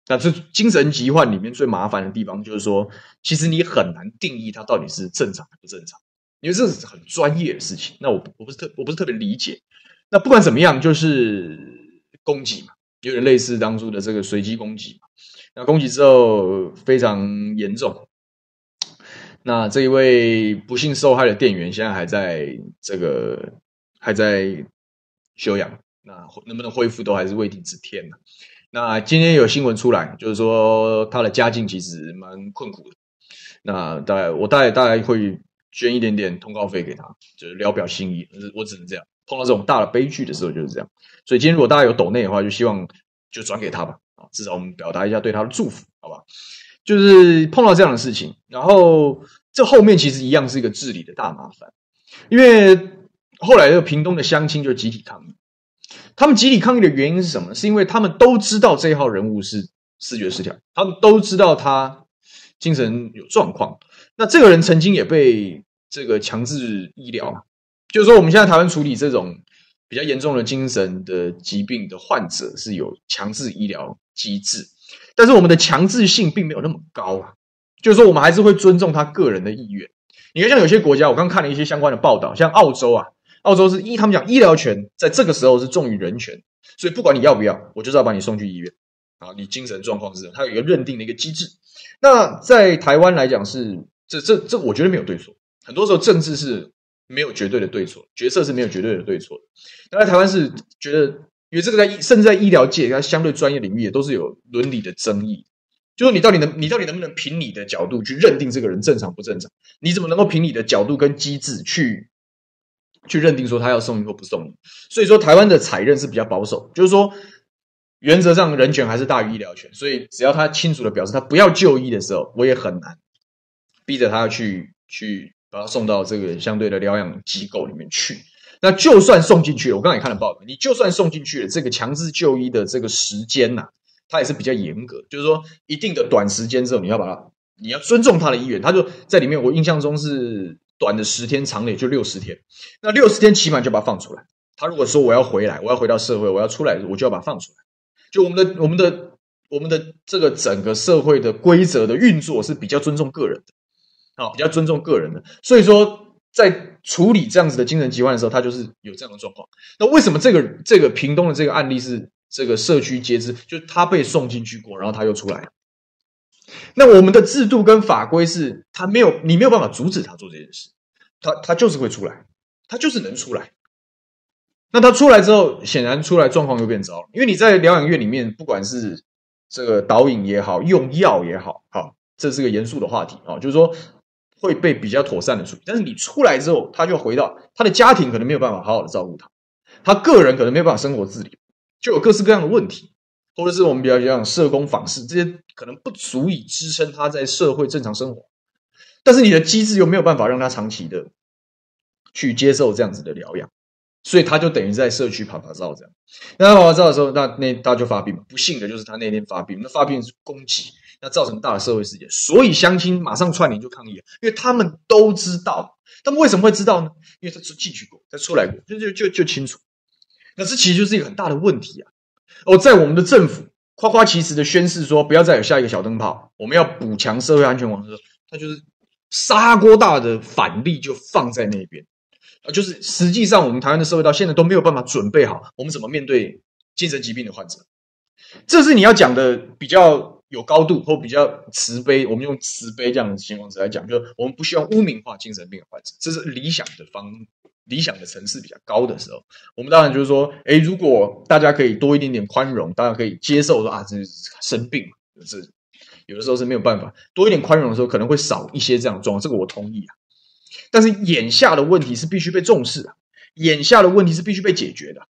那这精神疾患里面最麻烦的地方，就是说其实你很难定义它到底是正常还不正常，因为这是很专业的事情。那我我不是特我不是特别理解。那不管怎么样，就是。攻击嘛，有点类似当初的这个随机攻击嘛。那攻击之后非常严重，那这一位不幸受害的店员现在还在这个还在休养，那能不能恢复都还是未定之天呢？那今天有新闻出来，就是说他的家境其实蛮困苦的。那大概我大概大概会捐一点点通告费给他，就是聊表心意。我只能这样。碰到这种大的悲剧的时候就是这样，所以今天如果大家有抖内的话，就希望就转给他吧，啊，至少我们表达一下对他的祝福，好吧？就是碰到这样的事情，然后这后面其实一样是一个治理的大麻烦，因为后来这个屏东的乡亲就集体抗议，他们集体抗议的原因是什么？是因为他们都知道这一号人物是视觉失调，他们都知道他精神有状况，那这个人曾经也被这个强制医疗。就是说，我们现在台湾处理这种比较严重的精神的疾病的患者是有强制医疗机制，但是我们的强制性并没有那么高啊。就是说，我们还是会尊重他个人的意愿。你看，像有些国家，我刚看了一些相关的报道，像澳洲啊，澳洲是医他们讲医疗权在这个时候是重于人权，所以不管你要不要，我就是要把你送去医院啊。你精神状况是，它有一个认定的一个机制。那在台湾来讲是这这这，我觉得没有对错。很多时候政治是。没有绝对的对错，决策是没有绝对的对错的。那在台湾是觉得，因为这个在甚至在医疗界，它相对专业领域也都是有伦理的争议。就是你到底能，你到底能不能凭你的角度去认定这个人正常不正常？你怎么能够凭你的角度跟机制去去认定说他要送医或不送医？所以说台湾的采认是比较保守，就是说原则上人权还是大于医疗权。所以只要他清楚的表示他不要就医的时候，我也很难逼着他去去。把他送到这个相对的疗养机构里面去。那就算送进去了，我刚才也看了报道，你就算送进去了，这个强制就医的这个时间呐、啊，它也是比较严格。就是说，一定的短时间之后，你要把它，你要尊重他的意愿。他就在里面，我印象中是短的十天，长的也就六十天。那六十天起码就把他放出来。他如果说我要回来，我要回到社会，我要出来，我就要把他放出来。就我们的、我们的、我们的这个整个社会的规则的运作是比较尊重个人的。好，比较尊重个人的，所以说在处理这样子的精神疾患的时候，他就是有这样的状况。那为什么这个这个屏东的这个案例是这个社区皆知？就他被送进去过，然后他又出来。那我们的制度跟法规是，他没有，你没有办法阻止他做这件事，他他就是会出来，他就是能出来。那他出来之后，显然出来状况又变糟了，因为你在疗养院里面，不管是这个导引也好，用药也好，好，这是个严肃的话题啊，就是说会被比较妥善的处理。但是你出来之后，他就回到他的家庭，可能没有办法好好的照顾他，他个人可能没有办法生活自理，就有各式各样的问题，或者是我们比较讲社工访视这些，可能不足以支撑他在社会正常生活。但是你的机制又没有办法让他长期的去接受这样子的疗养。所以他就等于在社区跑跑照这样，那他趴趴走的时候，那那他就发病。不幸的就是他那天发病，那发病是攻击，那造成大的社会事件。所以乡亲马上串联就抗议了，因为他们都知道，他们为什么会知道呢？因为他是进去过，他出来过，就就就就清楚。那这其实就是一个很大的问题啊！哦，在我们的政府夸夸其词的宣示说不要再有下一个小灯泡，我们要补强社会安全网的时候，他就是砂锅大的反例就放在那边啊。就是实际上，我们台湾的社会到现在都没有办法准备好，我们怎么面对精神疾病的患者？这是你要讲的比较有高度或比较慈悲。我们用慈悲这样的形容词来讲，就是我们不需要污名化精神病患者，这是理想的方理想的层次比较高的时候。我们当然就是说，诶，如果大家可以多一点点宽容，大家可以接受说啊，这是生病嘛，就是有的时候是没有办法多一点宽容的时候，可能会少一些这样的状况。这个我同意啊。但是眼下的问题是必须被重视的，眼下的问题是必须被解决的。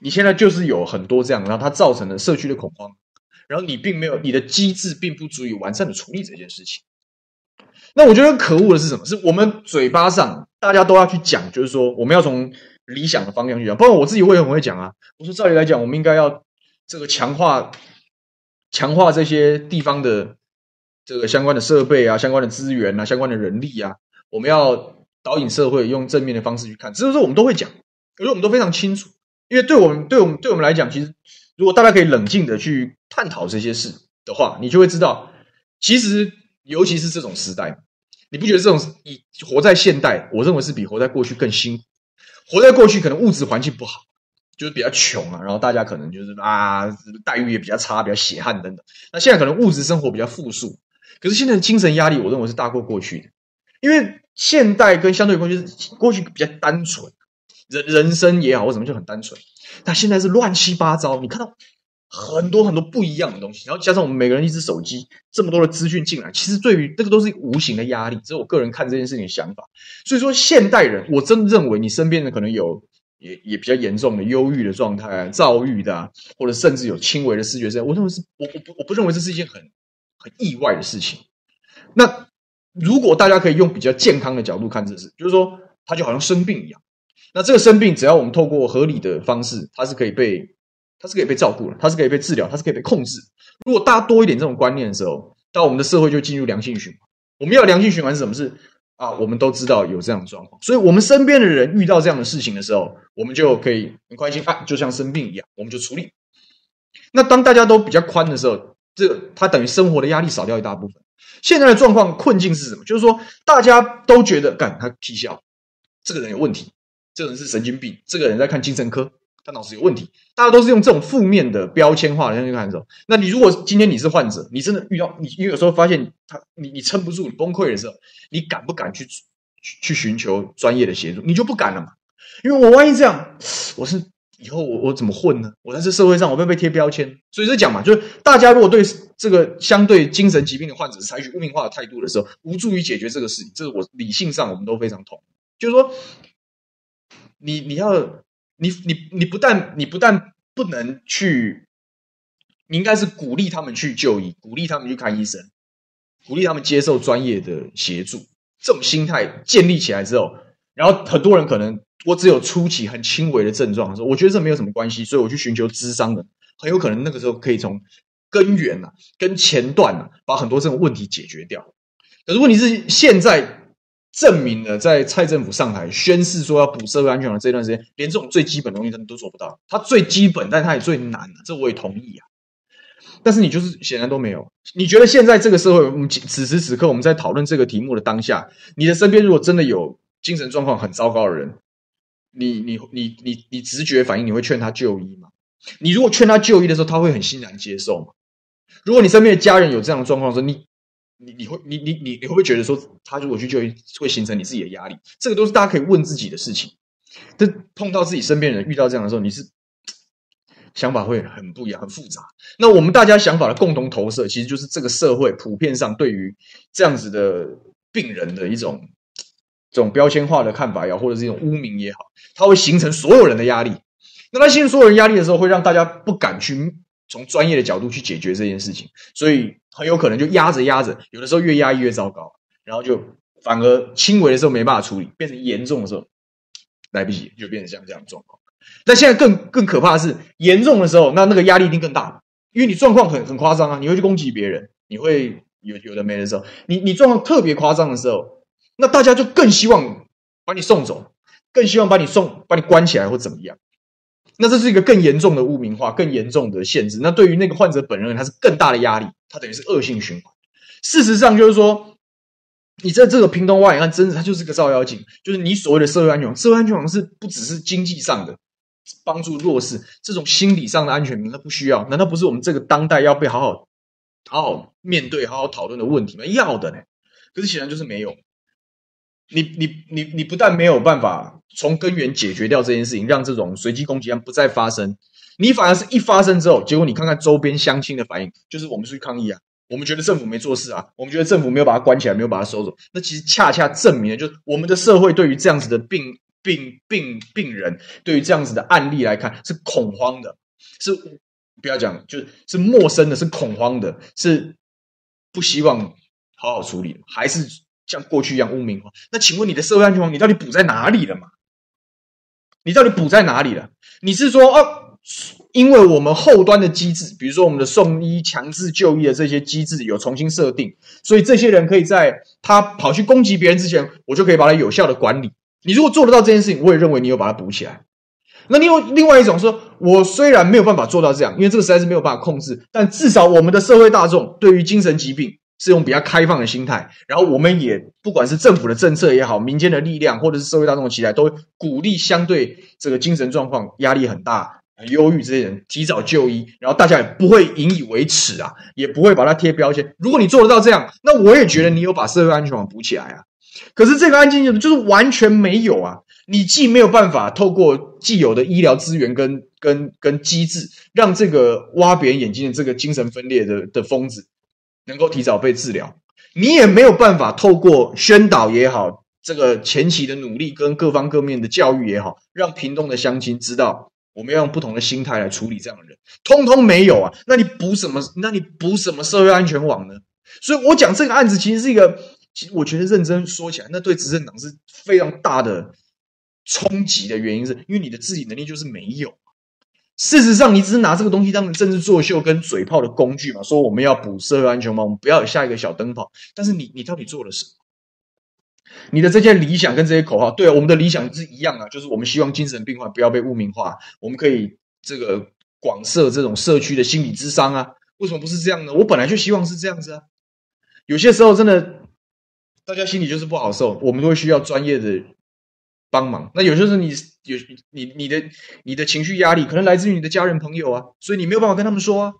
你现在就是有很多这样，然后它造成了社区的恐慌，然后你并没有你的机制并不足以完善的处理这件事情。那我觉得可恶的是什么？是我们嘴巴上大家都要去讲，就是说我们要从理想的方向去讲。包括我自己，我也很会讲啊。我说照理来讲，我们应该要这个强化强化这些地方的这个相关的设备啊、相关的资源啊、相关的人力啊。我们要导引社会，用正面的方式去看，只是说我们都会讲，可是我们都非常清楚，因为对我们、对我们、对我们来讲，其实如果大家可以冷静的去探讨这些事的话，你就会知道，其实尤其是这种时代，你不觉得这种以活在现代，我认为是比活在过去更辛苦。活在过去可能物质环境不好，就是比较穷啊，然后大家可能就是啊待遇也比较差，比较血汗等等。那现在可能物质生活比较富庶，可是现在的精神压力，我认为是大过过去的。因为现代跟相对过去过去比较单纯，人人生也好，或什么就很单纯。但现在是乱七八糟，你看到很多很多不一样的东西，然后加上我们每个人一只手机，这么多的资讯进来，其实对于这个都是无形的压力。这是我个人看这件事情的想法。所以说，现代人，我真认为你身边的可能有也也比较严重的忧郁的状态啊，躁郁的啊，或者甚至有轻微的视觉症，我认为是我我不我不认为这是一件很很意外的事情。那。如果大家可以用比较健康的角度看这事，就是说，他就好像生病一样。那这个生病，只要我们透过合理的方式，它是可以被，它是可以被照顾的，它是可以被治疗，它是可以被控制。如果大家多一点这种观念的时候，到我们的社会就进入良性循环。我们要良性循环是什么？是啊，我们都知道有这样的状况，所以我们身边的人遇到这样的事情的时候，我们就可以很开心啊，就像生病一样，我们就处理。那当大家都比较宽的时候，这个它等于生活的压力少掉一大部分。现在的状况困境是什么？就是说，大家都觉得，干他踢笑，这个人有问题，这个人是神经病，这个人在看精神科，他脑子有问题。大家都是用这种负面的标签化来去看的时候，那你如果今天你是患者，你真的遇到你，你有时候发现他，你你撑不住，你崩溃的时候，你敢不敢去去去寻求专业的协助？你就不敢了嘛，因为我万一这样，我是。以后我我怎么混呢？我在这社会上，我会被贴标签。所以就讲嘛，就是大家如果对这个相对精神疾病的患者采取污名化的态度的时候，无助于解决这个事情。这个我理性上我们都非常同。就是说，你你要你你你不但你不但不能去，你应该是鼓励他们去就医，鼓励他们去看医生，鼓励他们接受专业的协助。这种心态建立起来之后，然后很多人可能。我只有初期很轻微的症状的时候，我觉得这没有什么关系，所以我去寻求咨商的，很有可能那个时候可以从根源啊、跟前段啊，把很多这种问题解决掉。可是问题是，现在证明了，在蔡政府上台宣誓说要补社会安全网这段时间，连这种最基本的东西他们都做不到。他最基本，但他也最难啊，这我也同意啊。但是你就是显然都没有。你觉得现在这个社会，我们此时此刻我们在讨论这个题目的当下，你的身边如果真的有精神状况很糟糕的人，你你你你你直觉反应，你会劝他就医吗？你如果劝他就医的时候，他会很欣然接受吗？如果你身边的家人有这样的状况的时，你你你会你你你你会不会觉得说，他如果去就医会形成你自己的压力？这个都是大家可以问自己的事情。这碰到自己身边人遇到这样的时候，你是想法会很不一样、很复杂。那我们大家想法的共同投射，其实就是这个社会普遍上对于这样子的病人的一种这种标签化的看法也好，或者是一种污名也好，它会形成所有人的压力。那它形成所有人压力的时候，会让大家不敢去从专业的角度去解决这件事情，所以很有可能就压着压着，有的时候越压抑越糟糕，然后就反而轻微的时候没办法处理，变成严重的时候来不及，就变成像这样的状况。但现在更更可怕的是，严重的时候，那那个压力一定更大，因为你状况很很夸张啊，你会去攻击别人，你会有有的没的时候，你你状况特别夸张的时候，那大家就更希望把你送走，更希望把你送把你关起来或怎么样。那这是一个更严重的污名化，更严重的限制。那对于那个患者本人，他是更大的压力，他等于是恶性循环。事实上，就是说，你在这个屏东挖眼案，真的他就是个照妖镜。就是你所谓的社会安全网，社会安全网是不只是经济上的帮助弱势，这种心理上的安全，它不需要？难道不是我们这个当代要被好好、好好面对、好好讨论的问题吗？要的呢。可是显然就是没有。你你你你不但没有办法从根源解决掉这件事情，让这种随机攻击案不再发生，你反而是一发生之后，结果你看看周边乡亲的反应，就是我们出去抗议啊，我们觉得政府没做事啊，我们觉得政府没有把它关起来，没有把它收走，那其实恰恰证明了，就是我们的社会对于这样子的病病病病人，对于这样子的案例来看是恐慌的，是不要讲，就是是陌生的，是恐慌的，是不希望好好处理，还是？像过去一样污名化，那请问你的社会安全网你到底补在哪里了嘛？你到底补在哪里了？你是说哦、因为我们后端的机制，比如说我们的送医强制就医的这些机制有重新设定，所以这些人可以在他跑去攻击别人之前，我就可以把他有效的管理。你如果做得到这件事情，我也认为你有把它补起来。那另外另外一种说，我虽然没有办法做到这样，因为这个实在是没有办法控制，但至少我们的社会大众对于精神疾病。是用比较开放的心态，然后我们也不管是政府的政策也好，民间的力量或者是社会大众的期待，都鼓励相对这个精神状况压力很大、很忧郁这些人提早就医，然后大家也不会引以为耻啊，也不会把它贴标签。如果你做得到这样，那我也觉得你有把社会安全网补起来啊。可是这个案件就是完全没有啊，你既没有办法透过既有的医疗资源跟跟跟机制，让这个挖别人眼睛的这个精神分裂的的疯子。能够提早被治疗，你也没有办法透过宣导也好，这个前期的努力跟各方各面的教育也好，让屏东的乡亲知道，我们要用不同的心态来处理这样的人，通通没有啊！那你补什么？那你补什么社会安全网呢？所以我讲这个案子其实是一个，其实我觉得认真说起来，那对执政党是非常大的冲击的原因，是因为你的治理能力就是没有。事实上，你只是拿这个东西当成政治作秀跟嘴炮的工具嘛？说我们要补社会安全网，我们不要有下一个小灯泡。但是你，你到底做了什么？你的这些理想跟这些口号，对啊，我们的理想是一样啊，就是我们希望精神病患不要被污名化，我们可以这个广设这种社区的心理咨商啊。为什么不是这样呢？我本来就希望是这样子啊。有些时候真的，大家心里就是不好受，我们都会需要专业的。帮忙，那有些时候你有你你的你的情绪压力，可能来自于你的家人朋友啊，所以你没有办法跟他们说啊，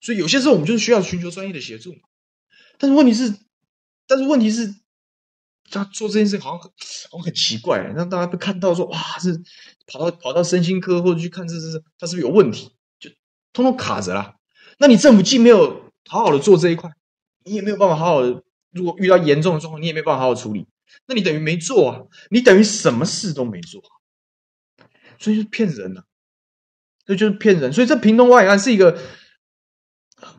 所以有些时候我们就是需要寻求专业的协助嘛。但是问题是，但是问题是，他做这件事好像好像很奇怪，让大家被看到说哇，是跑到跑到身心科或者去看这这这，他是不是有问题？就通通卡着啦。那你政府既没有好好的做这一块，你也没有办法好好的，如果遇到严重的状况，你也没有办法好好处理。那你等于没做啊，你等于什么事都没做，所以就是骗人呐、这就是骗人。所以这屏东挖眼案是一个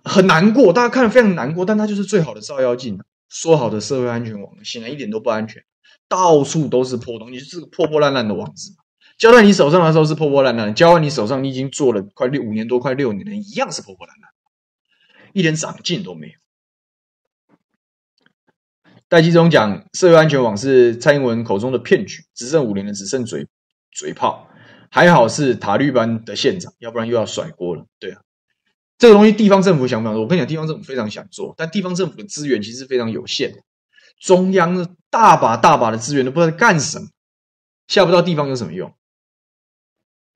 很难过，大家看了非常难过，但它就是最好的照妖镜。说好的社会安全网，显然一点都不安全，到处都是破洞，你是个破破烂烂的网子。交在你手上的时候是破破烂烂，交在你手上，你已经做了快六五年多，快六年了，一样是破破烂烂，一点长进都没有。戴季中讲，社会安全网是蔡英文口中的骗局，执政五年的，只剩嘴嘴炮。还好是塔绿班的县长，要不然又要甩锅了。对啊，这个东西地方政府想不想做？我跟你讲，地方政府非常想做，但地方政府的资源其实非常有限。中央的大把大把的资源都不知道在干什么，下不到地方有什么用？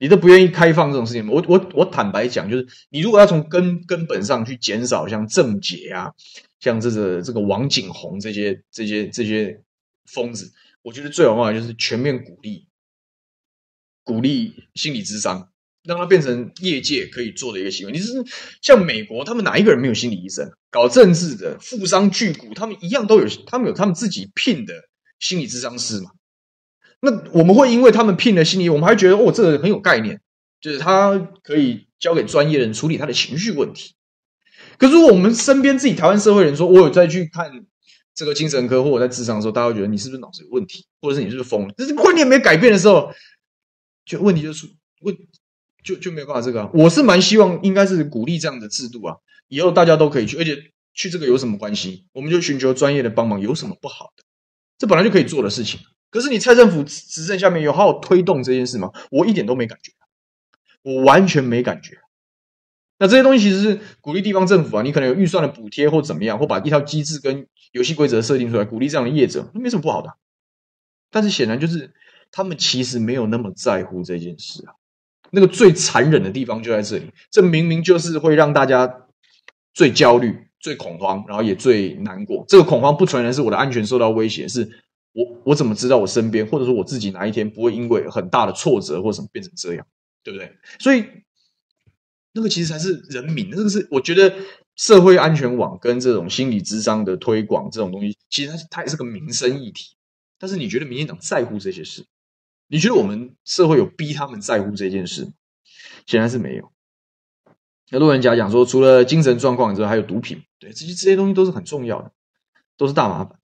你都不愿意开放这种事情，我我我坦白讲，就是你如果要从根根本上去减少像郑杰啊。像这个这个王景鸿这些这些这些疯子，我觉得最有办法就是全面鼓励鼓励心理智商，让它变成业界可以做的一个行为。你是像美国，他们哪一个人没有心理医生？搞政治的富商巨贾，他们一样都有，他们有他们自己聘的心理咨商师嘛。那我们会因为他们聘了心理，我们还觉得哦，这个很有概念，就是他可以交给专业人处理他的情绪问题。可是我们身边自己台湾社会人说，我有再去看这个精神科，或者在智商的时候，大家会觉得你是不是脑子有问题，或者是你是不是疯了？但是观念没改变的时候，就问题就出问就就没有办法这个。我是蛮希望应该是鼓励这样的制度啊，以后大家都可以去，而且去这个有什么关系？我们就寻求专业的帮忙，有什么不好的？这本来就可以做的事情。可是你蔡政府执政下面有好好推动这件事吗？我一点都没感觉，我完全没感觉。那这些东西其实是鼓励地方政府啊，你可能有预算的补贴或怎么样，或把一套机制跟游戏规则设定出来，鼓励这样的业者，那没什么不好的。但是显然就是他们其实没有那么在乎这件事啊。那个最残忍的地方就在这里，这明明就是会让大家最焦虑、最恐慌，然后也最难过。这个恐慌不纯然是我的安全受到威胁，是。我我怎么知道我身边或者说我自己哪一天不会因为很大的挫折或什么变成这样，对不对？所以那个其实才是人民，那个是我觉得社会安全网跟这种心理智商的推广这种东西，其实它它也是个民生议题。但是你觉得民进党在乎这些事？你觉得我们社会有逼他们在乎这件事？显然是没有。那路人甲讲说，除了精神状况之外，还有毒品，对，这些这些东西都是很重要的，都是大麻烦。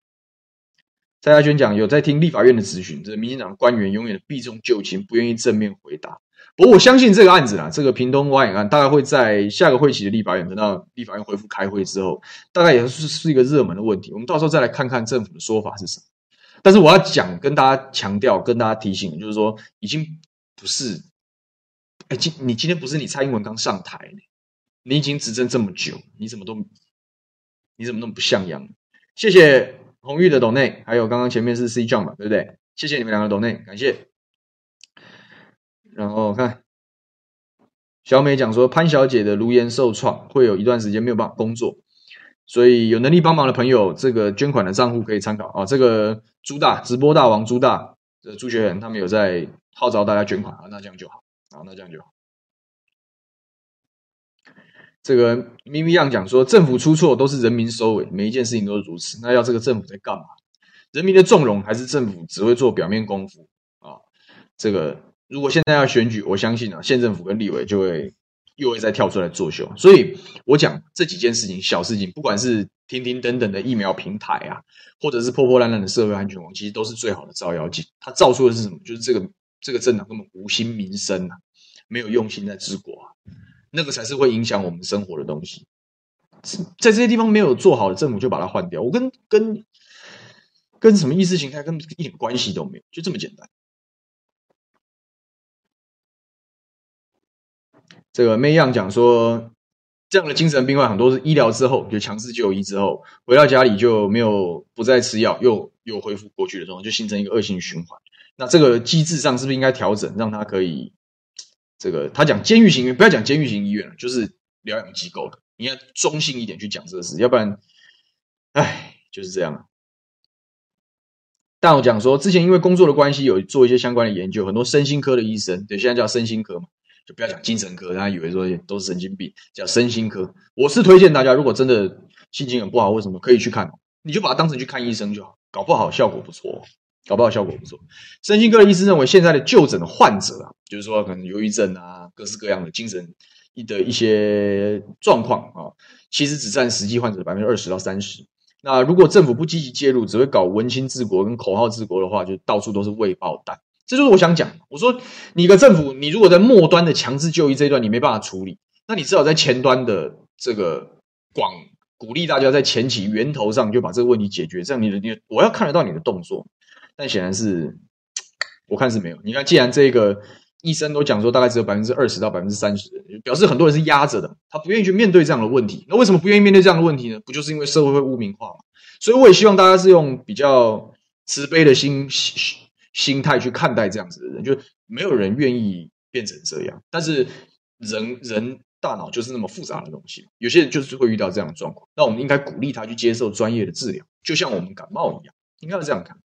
蔡家娟讲有在听立法院的质询，这个民进党官员永远的避重就轻，不愿意正面回答。不过我相信这个案子啦，这个屏东挖眼案大概会在下个会期的立法院，等到立法院恢复开会之后，大概也是是一个热门的问题。我们到时候再来看看政府的说法是什么。但是我要讲，跟大家强调，跟大家提醒，就是说已经不是，哎，今你今天不是你蔡英文刚上台，你已经执政这么久，你怎么都你怎么那么不像样？谢谢。红玉的斗内，还有刚刚前面是 C 酱嘛，对不对？谢谢你们两个斗内，感谢。然后看小美讲说，潘小姐的颅颜受创，会有一段时间没有办法工作，所以有能力帮忙的朋友，这个捐款的账户可以参考啊。这个朱大直播大王朱大的朱学仁，他们有在号召大家捐款啊，那这样就好，啊，那这样就好。这个咪咪样讲说，政府出错都是人民收尾，每一件事情都是如此。那要这个政府在干嘛？人民的纵容，还是政府只会做表面功夫啊？这个如果现在要选举，我相信啊，县政府跟立委就会又会再跳出来作秀。所以我讲这几件事情，小事情，不管是停停等等的疫苗平台啊，或者是破破烂烂的社会安全网，其实都是最好的照妖镜。它照出的是什么？就是这个这个政党根本无心民生啊，没有用心在治国啊。那个才是会影响我们生活的东西，在这些地方没有做好的政府就把它换掉。我跟跟跟什么意识形态跟一点关系都没有，就这么简单。这个妹样讲说，这样的精神病患很多是医疗之后就强制就医之后，回到家里就没有不再吃药，又又恢复过去的状况，就形成一个恶性循环。那这个机制上是不是应该调整，让它可以？这个他讲监狱型医院，不要讲监狱型医院了，就是疗养机构的，你要中性一点去讲这个事，要不然，哎，就是这样。但我讲说，之前因为工作的关系，有做一些相关的研究，很多身心科的医生，对，现在叫身心科嘛，就不要讲精神科，大家以为说都是神经病，叫身心科。我是推荐大家，如果真的心情很不好，为什么可以去看，你就把它当成去看医生就好，搞不好效果不错。搞不好效果不错。身心科的医师认为，现在的就诊的患者啊，就是说可能忧郁症啊，各式各样的精神的一些状况啊，其实只占实际患者的百分之二十到三十。那如果政府不积极介入，只会搞文青治国跟口号治国的话，就到处都是未爆弹。这就是我想讲。我说，你的政府，你如果在末端的强制就医这一段你没办法处理，那你至少在前端的这个广鼓励大家在前期源头上就把这个问题解决，这样你的你我要看得到你的动作。但显然是，我看是没有。你看，既然这个医生都讲说，大概只有百分之二十到百分之三十，表示很多人是压着的，他不愿意去面对这样的问题。那为什么不愿意面对这样的问题呢？不就是因为社会会污名化吗？所以我也希望大家是用比较慈悲的心心心态去看待这样子的人，就没有人愿意变成这样。但是人人大脑就是那么复杂的东西，有些人就是会遇到这样的状况。那我们应该鼓励他去接受专业的治疗，就像我们感冒一样，应该是这样看。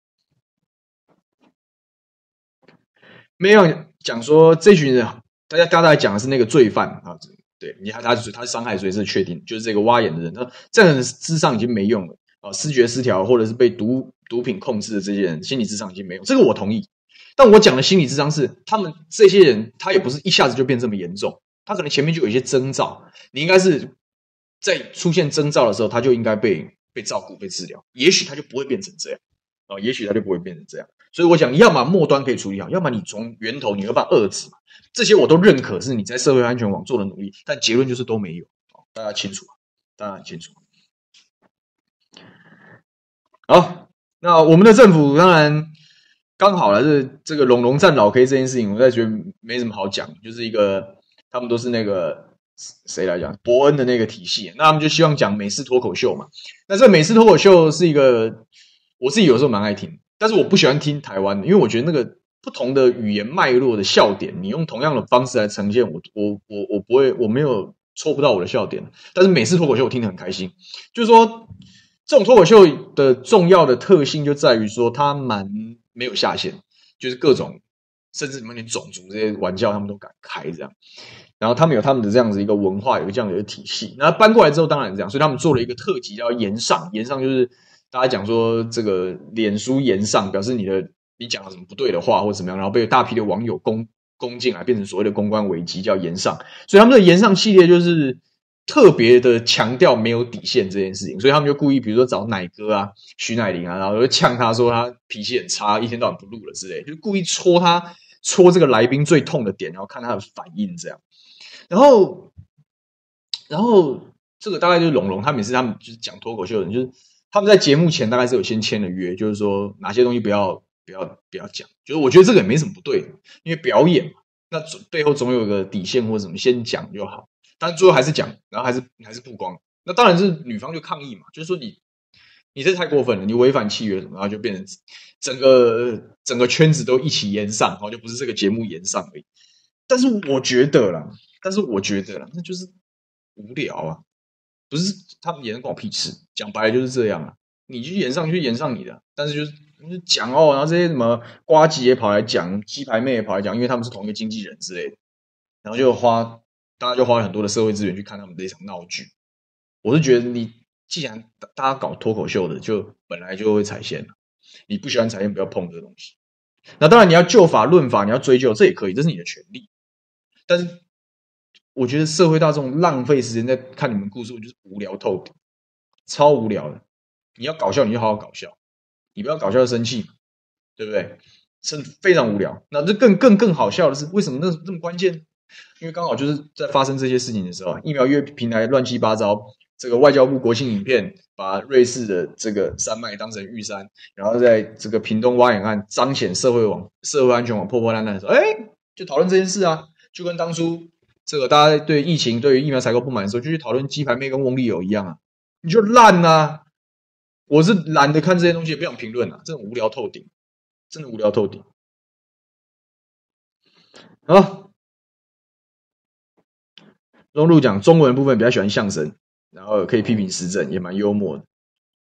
没有讲说这群人，大家刚才讲的是那个罪犯啊，对你看他他他伤害谁是确定，就是这个挖眼的人，他这样的智商已经没用了啊，视觉失调或者是被毒毒品控制的这些人，心理智商已经没用，这个我同意。但我讲的心理智商是他们这些人，他也不是一下子就变这么严重，他可能前面就有一些征兆，你应该是在出现征兆的时候，他就应该被被照顾、被治疗，也许他就不会变成这样啊，也许他就不会变成这样。所以我讲，要么末端可以处理好，要么你从源头你要把遏制嘛，这些我都认可是你在社会安全网做的努力，但结论就是都没有，大家清楚，大家很清楚。好，那我们的政府当然刚好了，这这个龙龙战老 K 这件事情，我在觉得没什么好讲，就是一个他们都是那个谁来讲伯恩的那个体系，那他们就希望讲美式脱口秀嘛，那这美式脱口秀是一个我自己有时候蛮爱听。但是我不喜欢听台湾的，因为我觉得那个不同的语言脉络的笑点，你用同样的方式来呈现，我我我我不会，我没有戳不到我的笑点。但是每次脱口秀我听得很开心，就是说这种脱口秀的重要的特性就在于说它蛮没有下限，就是各种甚至什么连种族这些玩笑他们都敢开这样，然后他们有他们的这样子一个文化，有个这样的一个体系。那搬过来之后当然是这样，所以他们做了一个特辑叫延上，延上就是。大家讲说这个脸书炎上，表示你的你讲了什么不对的话或怎么样，然后被大批的网友攻攻进来，变成所谓的公关危机，叫炎上。所以他们的炎上系列就是特别的强调没有底线这件事情，所以他们就故意比如说找奶哥啊、徐乃麟啊，然后就呛他说他脾气很差，一天到晚不录了之类，就故意戳他戳这个来宾最痛的点，然后看他的反应这样。然后，然后这个大概就是龙龙，他每次他们就是讲脱口秀的人就是。他们在节目前大概是有先签了约，就是说哪些东西不要不要不要讲。就是我觉得这个也没什么不对，因为表演嘛，那背后总有个底线或者什么，先讲就好。但最后还是讲，然后还是还是曝光。那当然是女方就抗议嘛，就是说你你这太过分了，你违反契约什么，然后就变成整个整个圈子都一起延上，然后就不是这个节目延上而已。但是我觉得啦，但是我觉得啦，那就是无聊啊。不是他们演的关我屁事，讲白了就是这样啊！你去演上去演上你的，但是就是讲哦，然后这些什么瓜吉也跑来讲，鸡排妹也跑来讲，因为他们是同一个经纪人之类的，然后就花大家就花了很多的社会资源去看他们这一场闹剧。我是觉得你既然大家搞脱口秀的，就本来就会踩线，你不喜欢踩线，不要碰这个东西。那当然你要就法论法，你要追究，这也可以，这是你的权利，但是。我觉得社会大众浪费时间在看你们故事，我就是无聊透顶，超无聊的。你要搞笑，你就好好搞笑，你不要搞笑就生气，对不对？是非常无聊。那这更更更好笑的是，为什么那这么关键？因为刚好就是在发生这些事情的时候，疫苗约平台乱七八糟，这个外交部国庆影片把瑞士的这个山脉当成玉山，然后在这个屏东挖眼案彰显社会网社会安全网破破烂烂的时候，哎，就讨论这件事啊，就跟当初。这个大家对疫情、对于疫苗采购不满的时候，就去讨论鸡排妹跟翁立友一样啊，你就烂啊！我是懒得看这些东西，也不想评论啊，真的无聊透顶，真的无聊透顶。好，中路讲中文部分比较喜欢相声，然后可以批评时政，也蛮幽默的。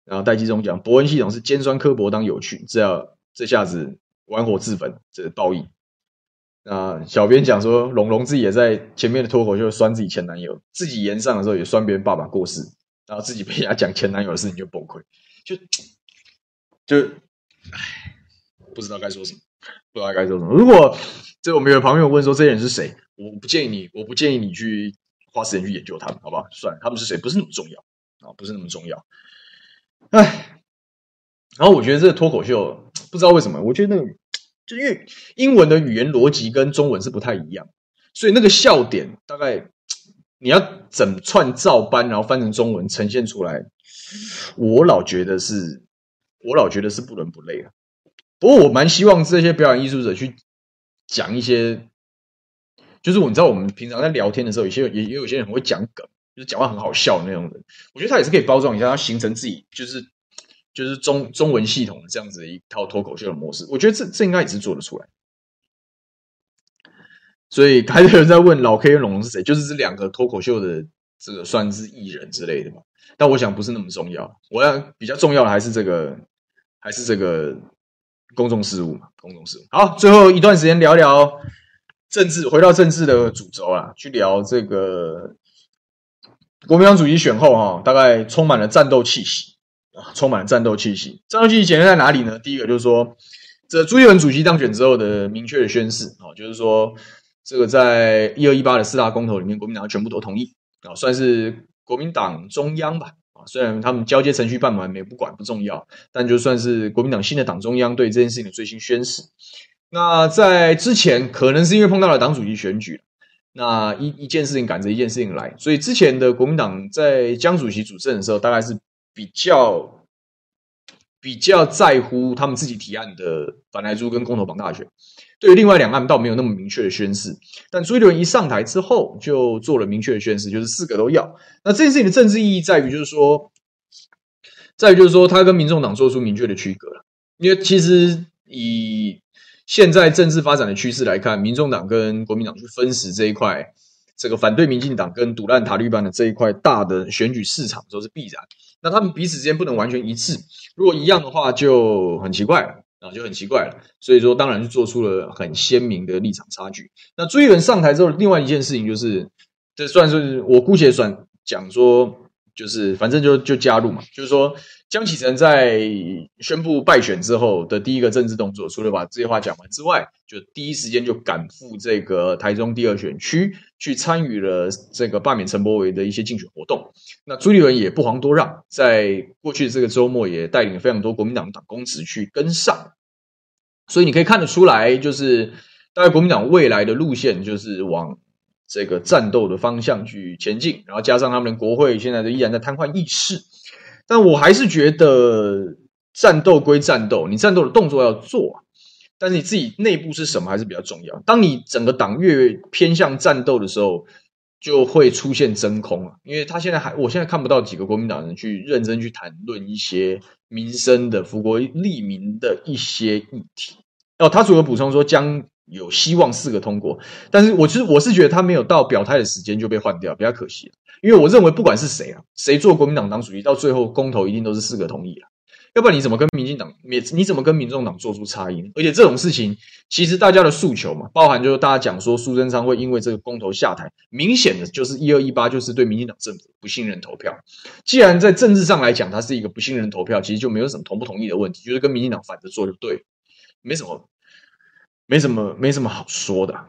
然后戴季中讲博恩系统是尖酸刻薄当有趣，这这下子玩火自焚，这是报应。啊，小编讲说，龙龙自己也在前面的脱口秀酸自己前男友，自己言上的时候也酸别人爸爸过世，然后自己被人家讲前男友的事情就崩溃，就 就唉，不知道该说什么，不知道该说什么。如果这我们有朋友问说这些人是谁，我不建议你，我不建议你去花时间去研究他们，好不好？算了，他们是谁不是那么重要啊，不是那么重要。唉，然后我觉得这个脱口秀不知道为什么，我觉得那个。就因为英文的语言逻辑跟中文是不太一样，所以那个笑点大概 你要整串照搬，然后翻成中文呈现出来，我老觉得是，我老觉得是不伦不类的。不过我蛮希望这些表演艺术者去讲一些，就是我知道我们平常在聊天的时候，有些也也有些人很会讲梗，就是讲话很好笑那种人，我觉得他也是可以包装一下，他形成自己就是。就是中中文系统的这样子的一套脱口秀的模式，我觉得这这应该也是做得出来。所以还有人在问老 K 跟龙龙是谁，就是这两个脱口秀的这个算是艺人之类的吧。但我想不是那么重要，我要比较重要的还是这个，还是这个公众事务嘛，公众事务。好，最后一段时间聊聊政治，回到政治的主轴啊，去聊这个国民党主席选后哈，大概充满了战斗气息啊，充满战斗气息。战斗气息显现在哪里呢？第一个就是说，这朱立伦主席当选之后的明确的宣誓啊，就是说，这个在一二一八的四大公投里面，国民党全部都同意啊，算是国民党中央吧。啊虽然他们交接程序办完没不管不重要，但就算是国民党新的党中央对这件事情的最新宣誓。那在之前，可能是因为碰到了党主席选举，那一一件事情赶着一件事情来，所以之前的国民党在江主席主政的时候，大概是比较比较在乎他们自己提案的反莱猪跟公投绑大选。对于另外两岸倒没有那么明确的宣示，但朱立伦一上台之后就做了明确的宣示，就是四个都要。那这件事情的政治意义在于，就是说，在于就是说，他跟民众党做出明确的区隔了。因为其实以现在政治发展的趋势来看，民众党跟国民党去分食这一块，这个反对民进党跟独烂塔绿班的这一块大的选举市场都是必然。那他们彼此之间不能完全一致，如果一样的话，就很奇怪了。啊，就很奇怪了。所以说，当然就做出了很鲜明的立场差距。那朱一伦上台之后，另外一件事情就是，这算是我姑且算讲说，就是反正就就加入嘛。就是说，江启臣在宣布败选之后的第一个政治动作，除了把这些话讲完之外，就第一时间就赶赴这个台中第二选区，去参与了这个罢免陈柏维的一些竞选活动。那朱立伦也不遑多让，在过去的这个周末也带领非常多国民党党公职去跟上。所以你可以看得出来，就是大概国民党未来的路线就是往这个战斗的方向去前进，然后加上他们的国会现在都依然在瘫痪议事，但我还是觉得战斗归战斗，你战斗的动作要做，但是你自己内部是什么还是比较重要。当你整个党越偏向战斗的时候，就会出现真空了，因为他现在还，我现在看不到几个国民党人去认真去谈论一些。民生的、福国利民的一些议题哦，他主要补充说将有希望四个通过，但是我其实我是觉得他没有到表态的时间就被换掉，比较可惜。因为我认为不管是谁啊，谁做国民党党主席，到最后公投一定都是四个同意啊。要不然你怎么跟民进党？你你怎么跟民众党做出差异呢？而且这种事情，其实大家的诉求嘛，包含就是大家讲说苏贞昌会因为这个公投下台，明显的就是一二一八就是对民进党政府不信任投票。既然在政治上来讲，它是一个不信任投票，其实就没有什么同不同意的问题，就是跟民进党反着做就对，没什么，没什么，没什么好说的。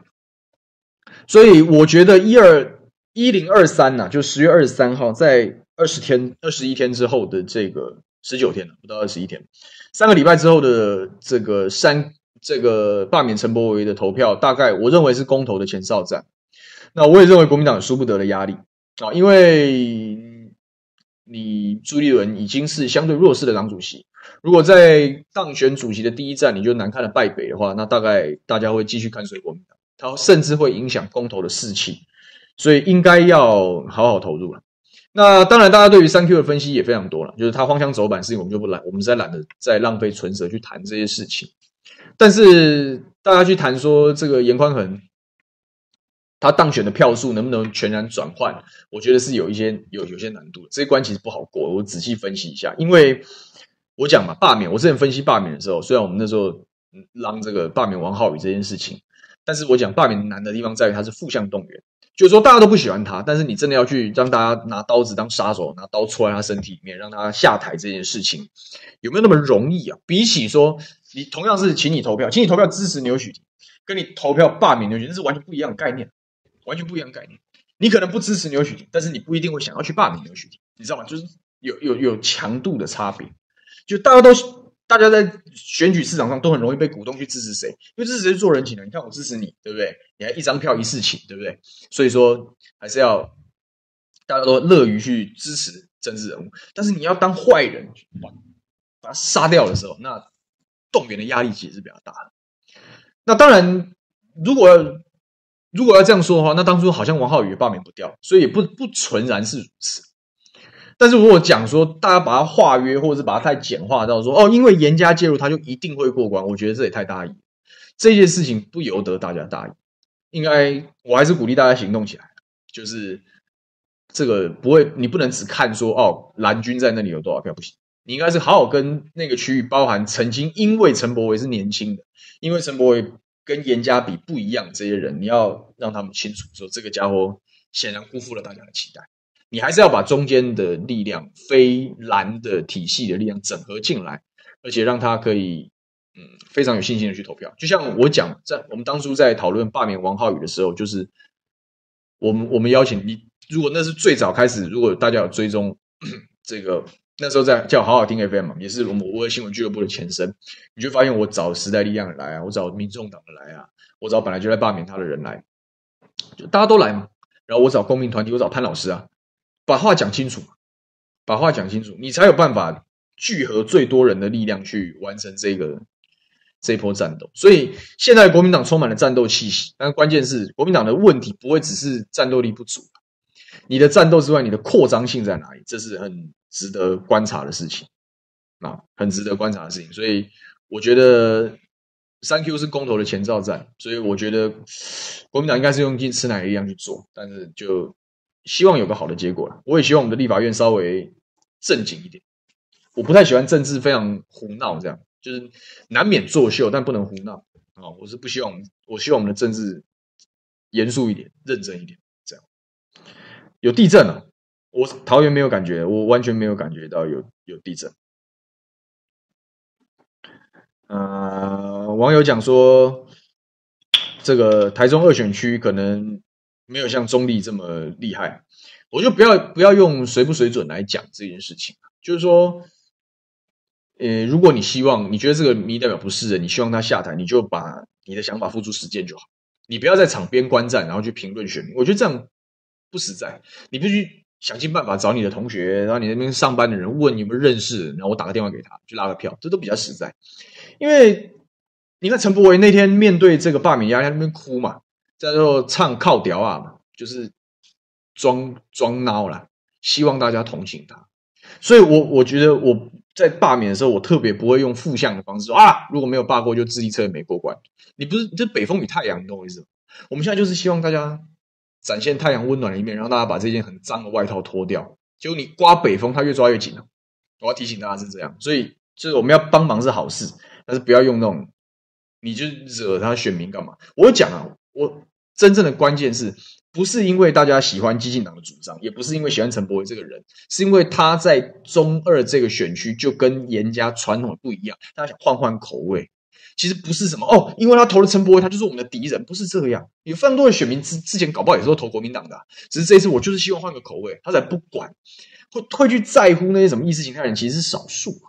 所以我觉得一二一零二三呐，就十月二十三号，在二十天、二十一天之后的这个。十九天，不到二十一天，三个礼拜之后的这个三这个罢免陈柏维的投票，大概我认为是公投的前哨战。那我也认为国民党有输不得的压力啊，因为你朱立伦已经是相对弱势的党主席，如果在当选主席的第一站你就难看的败北的话，那大概大家会继续看水国民党，他甚至会影响公投的士气，所以应该要好好投入了。那当然，大家对于三 Q 的分析也非常多了，就是他荒腔走板，事情我们就不懒，我们实在懒得再浪费唇舌去谈这些事情。但是大家去谈说这个严宽恒他当选的票数能不能全然转换，我觉得是有一些有有些难度，这一关其实不好过。我仔细分析一下，因为我讲嘛，罢免，我之前分析罢免的时候，虽然我们那时候让这个罢免王浩宇这件事情，但是我讲罢免难的地方在于它是负向动员。就是说，大家都不喜欢他，但是你真的要去让大家拿刀子当杀手，拿刀戳在他身体里面，让他下台这件事情，有没有那么容易啊？比起说，你同样是请你投票，请你投票支持牛许庭，跟你投票罢免牛许庭，是完全不一样的概念，完全不一样的概念。你可能不支持牛许庭，但是你不一定会想要去罢免牛许庭，你知道吗？就是有有有强度的差别，就大家都。大家在选举市场上都很容易被鼓动去支持谁，因为支持谁做人情的。你看我支持你，对不对？你还一张票一事情，对不对？所以说还是要大家都乐于去支持政治人物。但是你要当坏人，把把他杀掉的时候，那动员的压力其实是比较大的。那当然，如果如果要这样说的话，那当初好像王浩宇也罢免不掉，所以也不不纯然是如此。但是如果讲说大家把它化约，或者是把它太简化到说哦，因为严加介入，他就一定会过关，我觉得这也太大意。这件事情不由得大家大意，应该我还是鼓励大家行动起来。就是这个不会，你不能只看说哦，蓝军在那里有多少票不行，你应该是好好跟那个区域，包含曾经因为陈柏惟是年轻的，因为陈柏惟跟严家比不一样，这些人你要让他们清楚说，这个家伙显然辜负了大家的期待。你还是要把中间的力量、非蓝的体系的力量整合进来，而且让他可以嗯非常有信心的去投票。就像我讲，在我们当初在讨论罢免王浩宇的时候，就是我们我们邀请你，如果那是最早开始，如果大家有追踪这个。那时候在叫好好听 FM，也是我们无二新闻俱乐部的前身。你就发现我找时代力量来啊，我找民众党的来啊，我找本来就在罢免他的人来，就大家都来嘛。然后我找公民团体，我找潘老师啊，把话讲清楚嘛，把话讲清楚，你才有办法聚合最多人的力量去完成这个这一波战斗。所以现在国民党充满了战斗气息，但关键是国民党的问题不会只是战斗力不足，你的战斗之外，你的扩张性在哪里？这是很。值得观察的事情，啊，很值得观察的事情。所以我觉得三 Q 是公投的前哨战，所以我觉得国民党应该是用尽吃奶的力量去做，但是就希望有个好的结果了。我也希望我们的立法院稍微正经一点。我不太喜欢政治非常胡闹，这样就是难免作秀，但不能胡闹啊！我是不希望，我希望我们的政治严肃一点、认真一点，这样有地震了。我桃园没有感觉，我完全没有感觉到有有地震。呃，网友讲说，这个台中二选区可能没有像中立这么厉害。我就不要不要用水不水准来讲这件事情。就是说，呃，如果你希望你觉得这个民意代表不是人，你希望他下台，你就把你的想法付诸实践就好。你不要在场边观战，然后去评论选民。我觉得这样不实在。你必须。想尽办法找你的同学，然后你那边上班的人问你有没有认识，然后我打个电话给他，去拉个票，这都比较实在。因为你看陈柏惟那天面对这个罢免压力，他那边哭嘛，在做唱靠调啊嘛，就是装装孬啦，希望大家同情他。所以我，我觉得我在罢免的时候，我特别不会用负向的方式说啊，如果没有罢过，就自力车也没过关。你不是这北风与太阳，你懂我意思吗？我们现在就是希望大家。展现太阳温暖的一面，让大家把这件很脏的外套脱掉。结果你刮北风，它越抓越紧了。我要提醒大家是这样，所以就是我们要帮忙是好事，但是不要用那种，你就惹他选民干嘛？我讲啊，我真正的关键是不是因为大家喜欢激进党的主张，也不是因为喜欢陈柏惟这个人，是因为他在中二这个选区就跟严家传统的不一样，大家想换换口味。其实不是什么哦，因为他投了陈柏惟，他就是我们的敌人，不是这样。有非常多的选民之之前搞不好也是都投国民党的，只是这一次我就是希望换个口味，他才不管，会会去在乎那些什么意识形态人，其实是少数。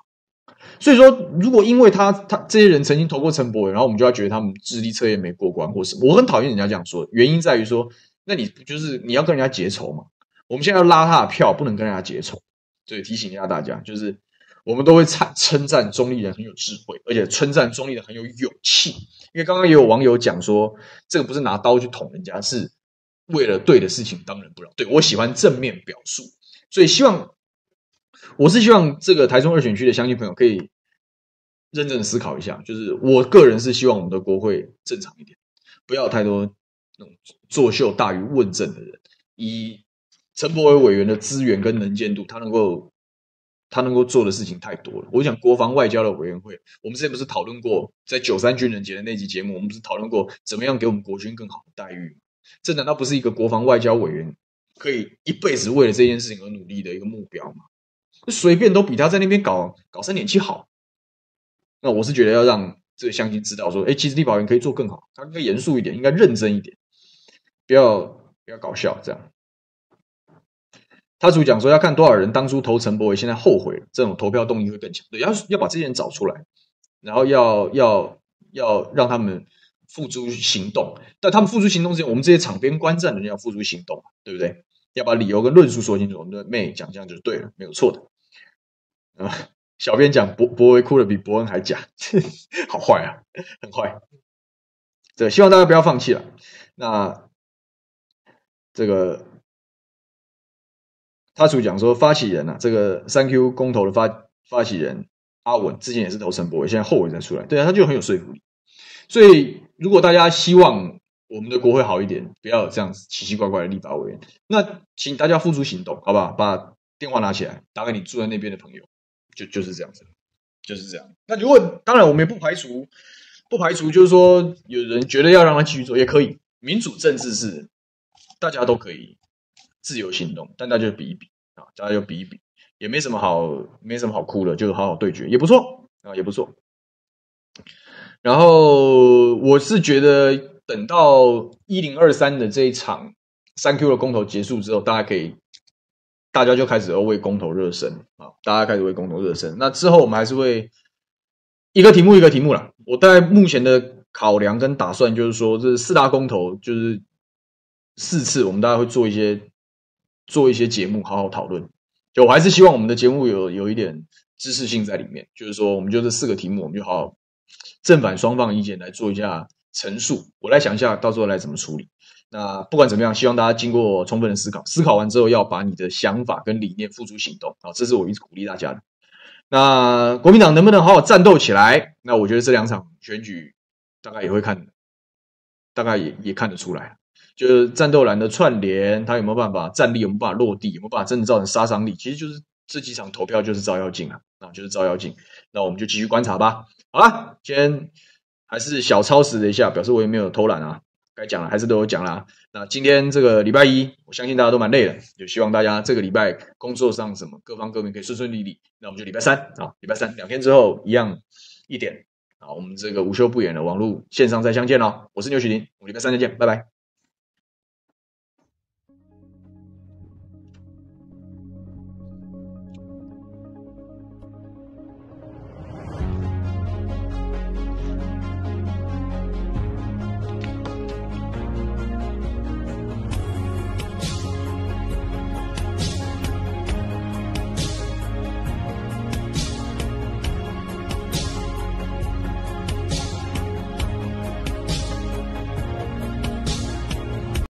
所以说，如果因为他他这些人曾经投过陈柏惟，然后我们就要觉得他们智力测验没过关或什么，我很讨厌人家这样说。原因在于说，那你就是你要跟人家结仇嘛？我们现在要拉他的票，不能跟人家结仇。所以提醒一下大家，就是。我们都会称称赞中立人很有智慧，而且称赞中立人很有勇气。因为刚刚也有网友讲说，这个不是拿刀去捅人家，是为了对的事情当仁不让。对，我喜欢正面表述，所以希望我是希望这个台中二选区的乡亲朋友可以认真思考一下。就是我个人是希望我们的国会正常一点，不要太多那种作秀大于问政的人。以陈柏伟委员的资源跟能见度，他能够。他能够做的事情太多了。我想国防外交的委员会，我们之前不是讨论过，在九三军人节的那集节目，我们不是讨论过怎么样给我们国军更好的待遇？这难道不是一个国防外交委员可以一辈子为了这件事情而努力的一个目标吗？随便都比他在那边搞搞三点七好。那我是觉得要让这个乡亲知道说，哎，其实立法委员可以做更好，他应该严肃一点，应该认真一点，不要不要搞笑这样。他主讲说要看多少人当初投陈柏惟，现在后悔了，这种投票动力会更强。对，要要把这些人找出来，然后要要要让他们付诸行动。但他们付诸行动之前，我们这些场边观战的人要付诸行动，对不对？要把理由跟论述说清楚。我们的妹讲这样就是对了，没有错的。啊，小编讲柏柏惟哭的比伯恩还假，好坏啊，很坏。对，希望大家不要放弃了。那这个。他主讲说，发起人啊，这个三 Q 公投的发发起人阿文之前也是投陈柏惟，现在后悔再出来，对啊，他就很有说服力。所以，如果大家希望我们的国会好一点，不要有这样子奇奇怪怪的立法委员，那请大家付诸行动，好不好？把电话拿起来，打给你住在那边的朋友，就就是这样子，就是这样。那如果当然，我们也不排除不排除就是说有人觉得要让他继续做也可以。民主政治是大家都可以自由行动，但大家就比一比啊，大家就比一比，也没什么好没什么好哭的，就是好好对决也不错啊，也不错。然后我是觉得等到一零二三的这一场三 Q 的公投结束之后，大家可以。大家就开始要为公投热身啊！大家开始为公投热身。那之后我们还是会一个题目一个题目啦。我大概目前的考量跟打算就是说，这四大公投就是四次，我们大概会做一些做一些节目，好好讨论。就我还是希望我们的节目有有一点知识性在里面，就是说，我们就这四个题目，我们就好好正反双方意见来做一下陈述。我来想一下，到时候来怎么处理。那不管怎么样，希望大家经过充分的思考，思考完之后要把你的想法跟理念付诸行动啊！这是我一直鼓励大家的。那国民党能不能好好战斗起来？那我觉得这两场选举大概也会看，大概也也看得出来，就是战斗蓝的串联，他有没有办法战力，有没有办法落地，有没有办法真的造成杀伤力？其实就是这几场投票就是照妖镜啊，啊，就是照妖镜。那我们就继续观察吧。好了，今天还是小超时了一下，表示我也没有偷懒啊。该讲了还是都有讲啦。那今天这个礼拜一，我相信大家都蛮累的，就希望大家这个礼拜工作上什么各方各面可以顺顺利利。那我们就礼拜三啊，礼拜三两天之后一样一点啊，我们这个午休不远的网络线上再相见喽。我是牛许林，我们礼拜三再见，拜拜。